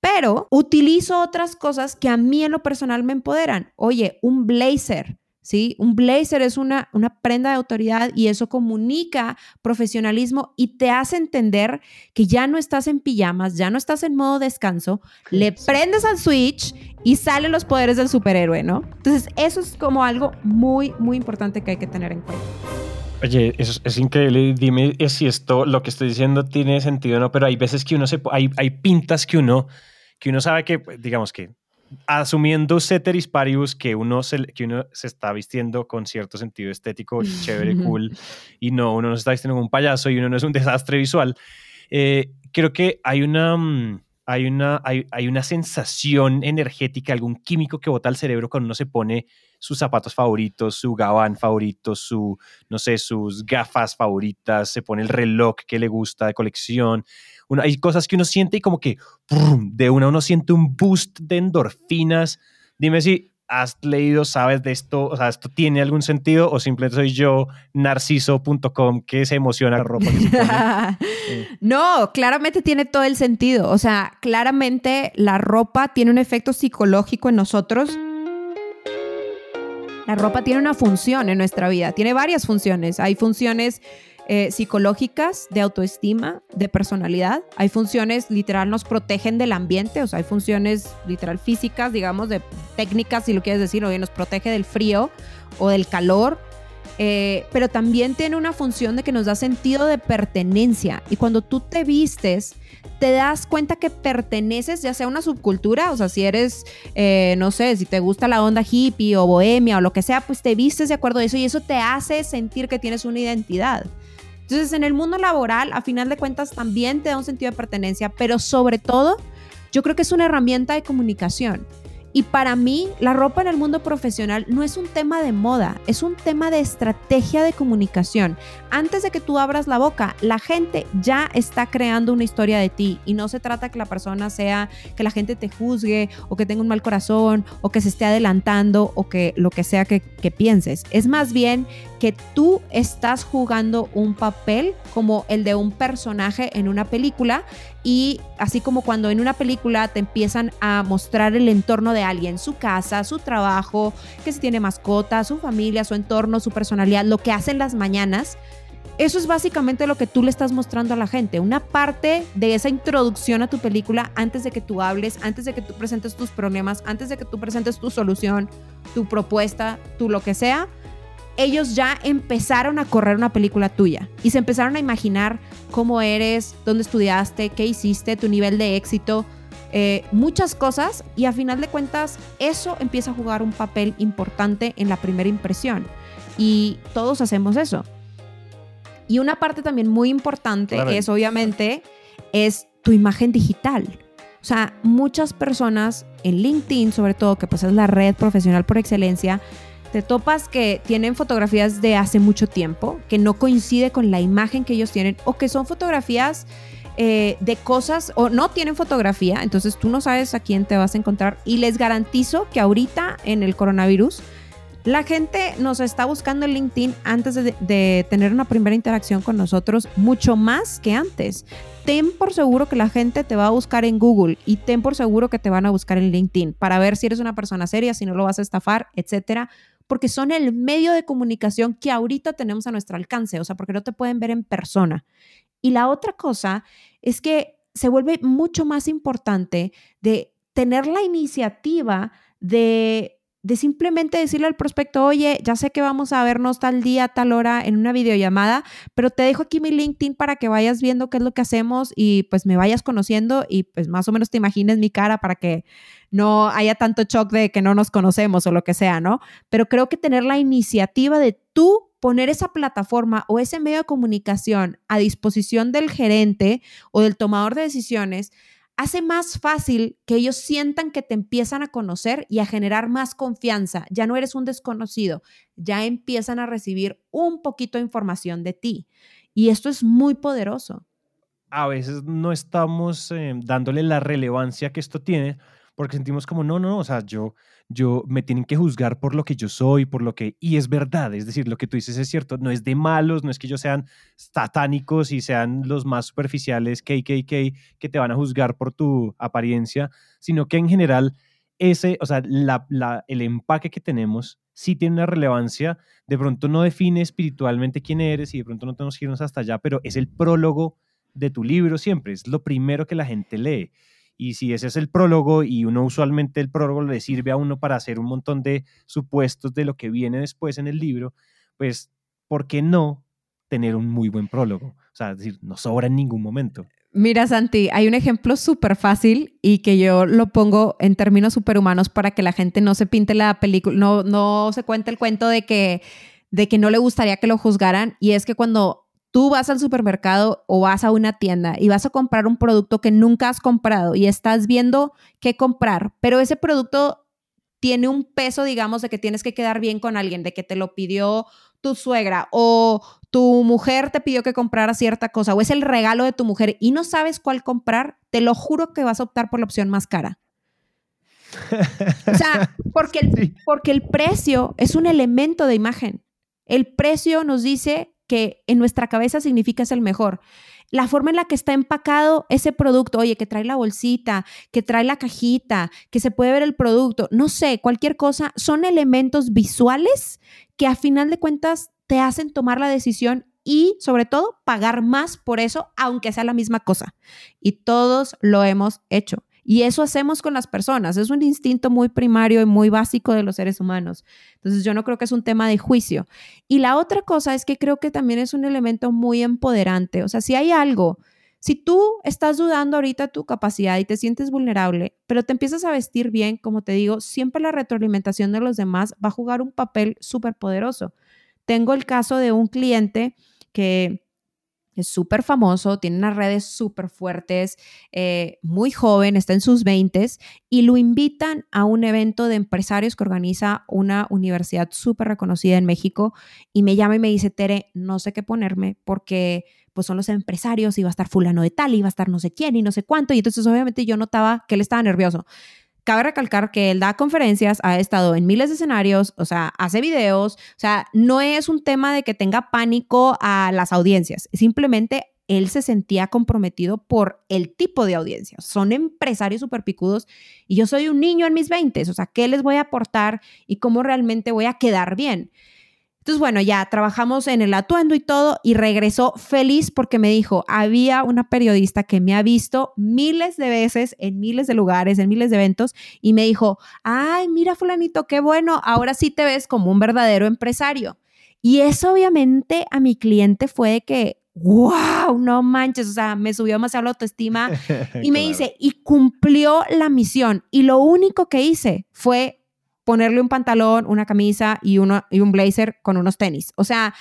Pero utilizo otras cosas que a mí en lo personal me empoderan. Oye, un blazer ¿sí? Un blazer es una, una prenda de autoridad y eso comunica profesionalismo y te hace entender que ya no estás en pijamas, ya no estás en modo descanso, le prendes al switch y salen los poderes del superhéroe, ¿no? Entonces, eso es como algo muy, muy importante que hay que tener en cuenta. Oye, es, es increíble. Dime si esto, lo que estoy diciendo tiene sentido o no, pero hay veces que uno se, hay, hay pintas que uno, que uno sabe que, digamos que asumiendo ceteris paribus que uno, se, que uno se está vistiendo con cierto sentido estético, chévere, cool, y no, uno no se está vistiendo como un payaso y uno no es un desastre visual, eh, creo que hay una, mm, hay, una, hay, hay, una sensación energética, algún químico que bota al cerebro cuando uno se pone sus zapatos favoritos, su gabán favorito, su, no sé, sus gafas favoritas, se pone el reloj que le gusta de colección hay cosas que uno siente y como que de una uno siente un boost de endorfinas. Dime si has leído, sabes de esto, o sea, esto tiene algún sentido o simplemente soy yo, narciso.com, que se emociona la ropa que se pone. No, claramente tiene todo el sentido. O sea, claramente la ropa tiene un efecto psicológico en nosotros La ropa tiene una función en nuestra vida, tiene varias funciones. Hay funciones eh, psicológicas, de autoestima, de personalidad. Hay funciones literal nos protegen del ambiente, o sea, hay funciones literal físicas, digamos, de técnicas, si lo quieres decir, o nos protege del frío o del calor. Eh, pero también tiene una función de que nos da sentido de pertenencia. Y cuando tú te vistes, te das cuenta que perteneces ya sea a una subcultura, o sea, si eres, eh, no sé, si te gusta la onda hippie o bohemia o lo que sea, pues te vistes de acuerdo a eso y eso te hace sentir que tienes una identidad. Entonces, en el mundo laboral, a final de cuentas, también te da un sentido de pertenencia, pero sobre todo, yo creo que es una herramienta de comunicación. Y para mí, la ropa en el mundo profesional no es un tema de moda, es un tema de estrategia de comunicación. Antes de que tú abras la boca, la gente ya está creando una historia de ti y no se trata que la persona sea, que la gente te juzgue o que tenga un mal corazón o que se esté adelantando o que lo que sea que, pienses. Es más bien que tú estás jugando un papel como el de un personaje en una película y así como cuando en una película te empiezan a mostrar el entorno de alguien, su casa, su trabajo, que si tiene mascota, su familia, su entorno, su personalidad, lo que hacen las mañanas, eso es básicamente lo que tú le estás mostrando a la gente, una parte de esa introducción a tu película antes de que tú hables, antes de que tú presentes tus problemas, antes de que tú presentes tu solución, tu propuesta, tu lo que sea ellos ya empezaron a correr una película tuya y se empezaron a imaginar cómo eres, dónde estudiaste, qué hiciste, tu nivel de éxito, eh, muchas cosas y a final de cuentas eso empieza a jugar un papel importante en la primera impresión y todos hacemos eso. Y una parte también muy importante es obviamente es tu imagen digital. O sea, muchas personas en LinkedIn, sobre todo, que pues es la red profesional por excelencia, te topas que tienen fotografías de hace mucho tiempo, que no coincide con la imagen que ellos tienen, o que son fotografías eh, de cosas, o no tienen fotografía, entonces tú no sabes a quién te vas a encontrar. Y les garantizo que ahorita en el coronavirus, la gente nos está buscando en LinkedIn antes de, tener una primera interacción con nosotros, mucho más que antes. Ten por seguro que la gente te va a buscar en Google y ten por seguro que te van a buscar en LinkedIn para ver si eres una persona seria, si no lo vas a estafar, etcétera porque son el medio de comunicación que ahorita tenemos a nuestro alcance, o sea, porque no te pueden ver en persona. Y la otra cosa es que se vuelve mucho más importante de tener la iniciativa de de simplemente decirle al prospecto, oye, ya sé que vamos a vernos tal día, tal hora en una videollamada, pero te dejo aquí mi LinkedIn para que vayas viendo qué es lo que hacemos y pues me vayas conociendo y pues más o menos te imagines mi cara para que no haya tanto shock de que no nos conocemos o lo que sea, ¿no? Pero creo que tener la iniciativa de tú poner esa plataforma o ese medio de comunicación a disposición del gerente o del tomador de decisiones hace más fácil que ellos sientan que te empiezan a conocer y a generar más confianza. Ya no eres un desconocido, ya empiezan a recibir un poquito de información de ti. Y esto es muy poderoso. A veces no estamos eh, dándole la relevancia que esto tiene porque sentimos como, no, no, o sea, yo, yo me tienen que juzgar por lo que yo soy, por lo que, y es verdad, es decir, lo que tú dices es cierto, no es de malos, no es que ellos sean satánicos y sean los más superficiales KKK que te van a juzgar por tu apariencia, sino que en general ese, o sea, la, la, el empaque que tenemos sí tiene una relevancia, de pronto no define espiritualmente quién eres y de pronto no tenemos que irnos hasta allá, pero es el prólogo de tu libro siempre, es lo primero que la gente lee. Y si ese es el prólogo y uno usualmente el prólogo le sirve a uno para hacer un montón de supuestos de lo que viene después en el libro, pues, ¿por qué no tener un muy buen prólogo? O sea, es decir, no sobra en ningún momento. Mira, Santi, hay un ejemplo súper fácil y que yo lo pongo en términos superhumanos para que la gente no se pinte la película, no, no se cuente el cuento de que, de que no le gustaría que lo juzgaran. Y es que cuando tú vas al supermercado o vas a una tienda y vas a comprar un producto que nunca has comprado y estás viendo qué comprar, pero ese producto tiene un peso, digamos, de que tienes que quedar bien con alguien, de que te lo pidió tu suegra o tu mujer te pidió que comprara cierta cosa o es el regalo de tu mujer y no sabes cuál comprar, te lo juro que vas a optar por la opción más cara. O sea, porque el, porque el precio es un elemento de imagen. El precio nos dice que en nuestra cabeza significa es el mejor. la forma en la que está empacado ese producto, oye, que trae la bolsita, que trae la cajita, que se puede ver el producto, no sé, cualquier cosa, son elementos visuales que a final de cuentas te hacen tomar la decisión y sobre todo pagar más por eso, aunque sea la misma cosa. Y todos lo hemos hecho. Y eso hacemos con las personas. Es un instinto muy primario y muy básico de los seres humanos. Entonces yo no creo que es un tema de juicio. Y la otra cosa es que creo que también es un elemento muy empoderante. O sea, si hay algo, si tú estás dudando ahorita tu capacidad y te sientes vulnerable, pero te empiezas a vestir bien, como te digo, siempre la retroalimentación de los demás va a jugar un papel súper poderoso. Tengo el caso de un cliente que es súper famoso, tiene unas redes súper fuertes, eh, muy joven, está en sus 20 y lo invitan a un evento de empresarios que organiza una universidad súper reconocida en México y me llama y me dice, Tere, no sé qué ponerme porque pues son los empresarios y va a estar fulano de tal y va a estar no sé quién y no sé cuánto y entonces obviamente yo notaba que él estaba nervioso. Cabe recalcar que él da conferencias, ha estado en miles de escenarios, o sea, hace videos, o sea, no es un tema de que tenga pánico a las audiencias, simplemente él se sentía comprometido por el tipo de audiencia. Son empresarios súper picudos y yo soy un niño en mis 20, o sea, ¿qué les voy a aportar y cómo realmente voy a quedar bien? Entonces, bueno, ya trabajamos en el atuendo y todo y regresó feliz porque me dijo, había una periodista que me ha visto miles de veces en miles de lugares, en miles de eventos y me dijo, ay, mira fulanito, qué bueno, ahora sí te ves como un verdadero empresario. Y eso obviamente a mi cliente fue de que, wow, no manches, o sea, me subió más la autoestima y me dice, y cumplió la misión. Y lo único que hice fue ponerle un pantalón, una camisa y, uno, y un blazer con unos tenis. O sea,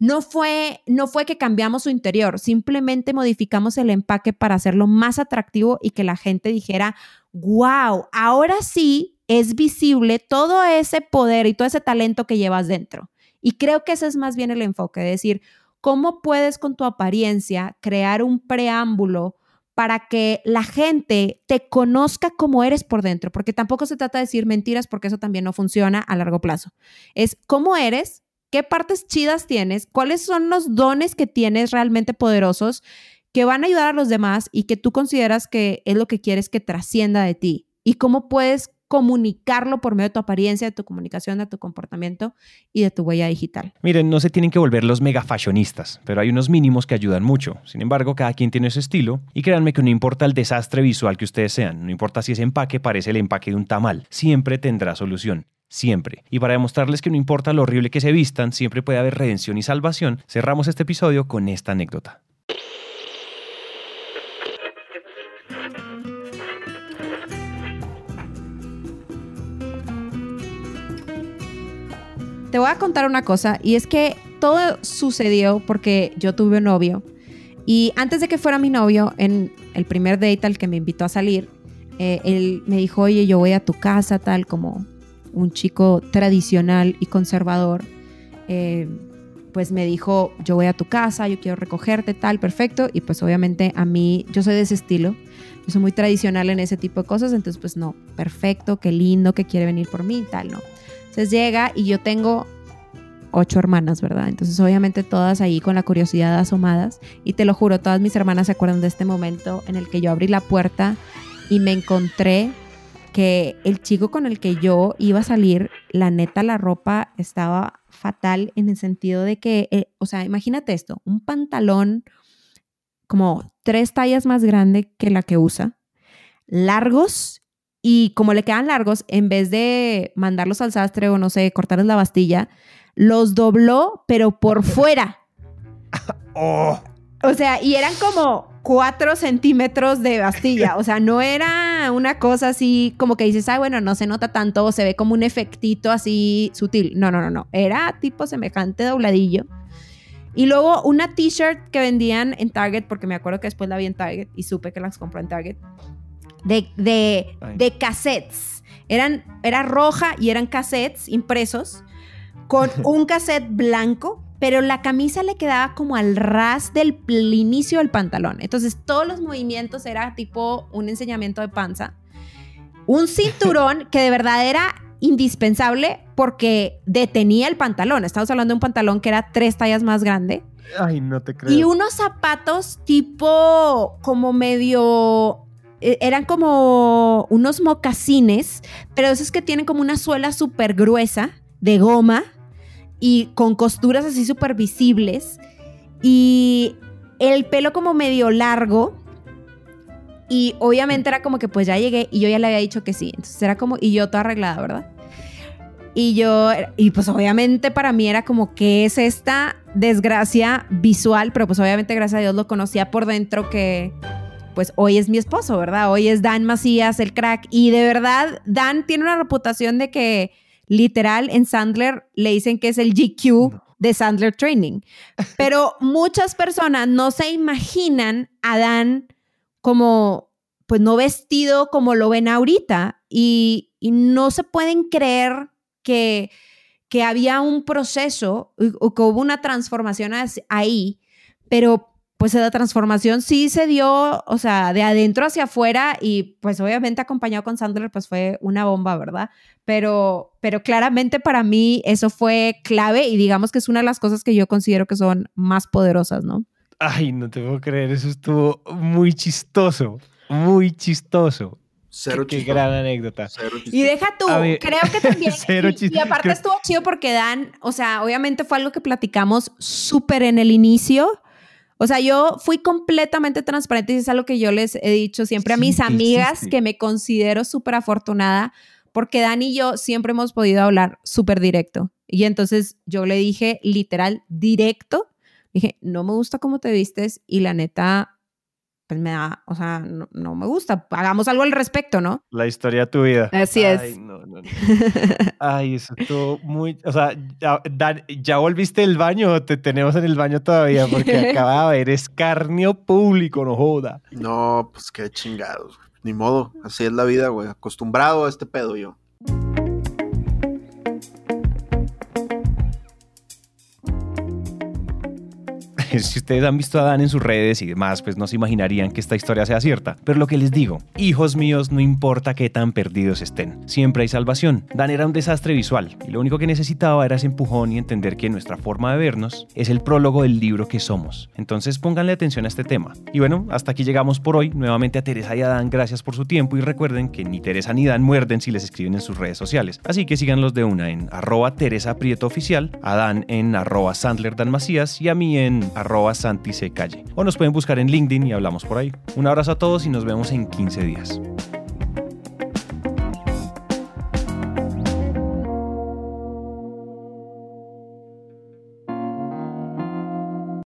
no fue, no fue que cambiamos su interior, simplemente modificamos el empaque para hacerlo más atractivo y que la gente dijera, wow, ahora sí es visible todo ese poder y todo ese talento que llevas dentro. Y creo que ese es más bien el enfoque, de decir, ¿cómo puedes con tu apariencia crear un preámbulo para que la gente te conozca como eres por dentro, porque tampoco se trata de decir mentiras porque eso también no funciona a largo plazo. Es cómo eres, qué partes chidas tienes, cuáles son los dones que tienes realmente poderosos que van a ayudar a los demás y que tú consideras que es lo que quieres que trascienda de ti y cómo puedes comunicarlo por medio de tu apariencia, de tu comunicación, de tu comportamiento y de tu huella digital. Miren, no se tienen que volver los mega fashionistas, pero hay unos mínimos que ayudan mucho. Sin embargo, cada quien tiene su estilo y créanme que no importa el desastre visual que ustedes sean, no importa si ese empaque parece el empaque de un tamal, siempre tendrá solución. Siempre. Y para demostrarles que no importa lo horrible que se vistan, siempre puede haber redención y salvación, cerramos este episodio con esta anécdota. Te voy a contar una cosa y es que todo sucedió porque yo tuve un novio y antes de que fuera mi novio, en el primer date al que me invitó a salir, eh, él me dijo, oye, yo voy a tu casa, tal como un chico tradicional y conservador. Eh, pues me dijo, yo voy a tu casa, yo quiero recogerte, tal, perfecto. Y pues obviamente a mí, yo soy de ese estilo, yo soy muy tradicional en ese tipo de cosas, entonces pues no, perfecto, qué lindo, que quiere venir por mí, tal, no. Entonces llega y yo tengo ocho hermanas, ¿verdad? Entonces obviamente todas ahí con la curiosidad asomadas y te lo juro, todas mis hermanas se acuerdan de este momento en el que yo abrí la puerta y me encontré que el chico con el que yo iba a salir, la neta, la ropa estaba fatal en el sentido de que, eh, o sea, imagínate esto, un pantalón como tres tallas más grande que la que usa, largos y como le quedan largos, en vez de mandarlos al sastre o no sé, cortarles la bastilla, los dobló, pero por fuera. Oh. O sea, y eran como cuatro centímetros de bastilla. O sea, no era una cosa así como que dices, ay, bueno, no se nota tanto o se ve como un efectito así sutil. No, no, no, no. Era tipo semejante dobladillo. Y luego una t-shirt que vendían en Target, porque me acuerdo que después la vi en Target y supe que las compró en Target de, de, de cassettes. Eran, era roja y eran cassettes impresos con un cassette blanco, pero la camisa le quedaba como al ras del inicio del pantalón. Entonces todos los movimientos era tipo un enseñamiento de panza. Un cinturón que de verdad era indispensable porque detenía el pantalón. Estamos hablando de un pantalón que era tres tallas más grande Ay, no te creo. Y unos zapatos tipo como medio eran como unos mocasines, pero esos que tienen como una suela súper gruesa de goma y con costuras así súper visibles y el pelo como medio largo y obviamente era como que pues ya llegué y yo ya le había dicho que sí, entonces era como y yo toda arreglada, ¿verdad? Y yo, y pues obviamente para mí era como, ¿qué es esta desgracia visual? Pero pues obviamente gracias a Dios lo conocía por dentro que pues hoy es mi esposo, ¿verdad? Hoy es Dan Macías, el crack. Y de verdad, Dan tiene una reputación de que literal en Sandler le dicen que es el GQ de Sandler Training. Pero muchas personas no se imaginan a Dan como, pues no vestido como lo ven ahorita y, y no se pueden creer que, que había un proceso o que hubo una transformación ahí, pero pues la transformación sí se dio, o sea, de adentro hacia afuera y pues obviamente acompañado con Sandler pues fue una bomba, ¿verdad? Pero, pero claramente para mí eso fue clave y digamos que es una de las cosas que yo considero que son más poderosas, ¿no? Ay, no te puedo creer, eso estuvo muy chistoso, muy chistoso. Cero qué, qué gran anécdota. Cero chistoso. Y deja tú, ver, creo que también. cero y- y, aparte Creo- estuvo chido porque Dan, o sea, obviamente fue algo que platicamos súper en el inicio. O sea, yo fui completamente transparente y es algo que yo les he dicho siempre a mis ¿qué amigas que me considero súper afortunada porque Dan y yo siempre hemos podido hablar súper directo. Y entonces yo le dije literal directo, dije, no me gusta cómo te vistes y la neta, pues me da, o sea, no, no me gusta. Hagamos algo al respecto, ¿no? La historia de tu vida. Así es. Ay, no, no, no. Ay, eso estuvo muy. O sea, ya, Dan, ¿ya volviste del baño o te tenemos en el baño todavía? Porque acaba de haber escarnio público, no joda. No, pues qué chingados. güey. Ni modo, así es la vida, güey. Acostumbrado a este pedo yo. si ustedes han visto a Dan en sus redes y demás, pues no se imaginarían que esta historia sea cierta. Pero lo que les digo, hijos míos, no importa qué tan perdidos estén, siempre hay salvación. Dan era un desastre visual y lo único que necesitaba era ese empujón y entender que nuestra forma de vernos es el prólogo del libro que somos. Entonces pónganle atención a este tema. Y bueno, hasta aquí llegamos por hoy. Nuevamente a Teresa y a Dan, gracias por su tiempo y recuerden que ni Teresa ni Dan muerden si les escriben en sus redes sociales. Así que síganlos de una en arroba Teresa Prieto a Dan en arroba Sandler y a mí en arroba Santi. Calle. O nos pueden buscar en LinkedIn y hablamos por ahí. Un abrazo a todos y nos vemos en 15 días.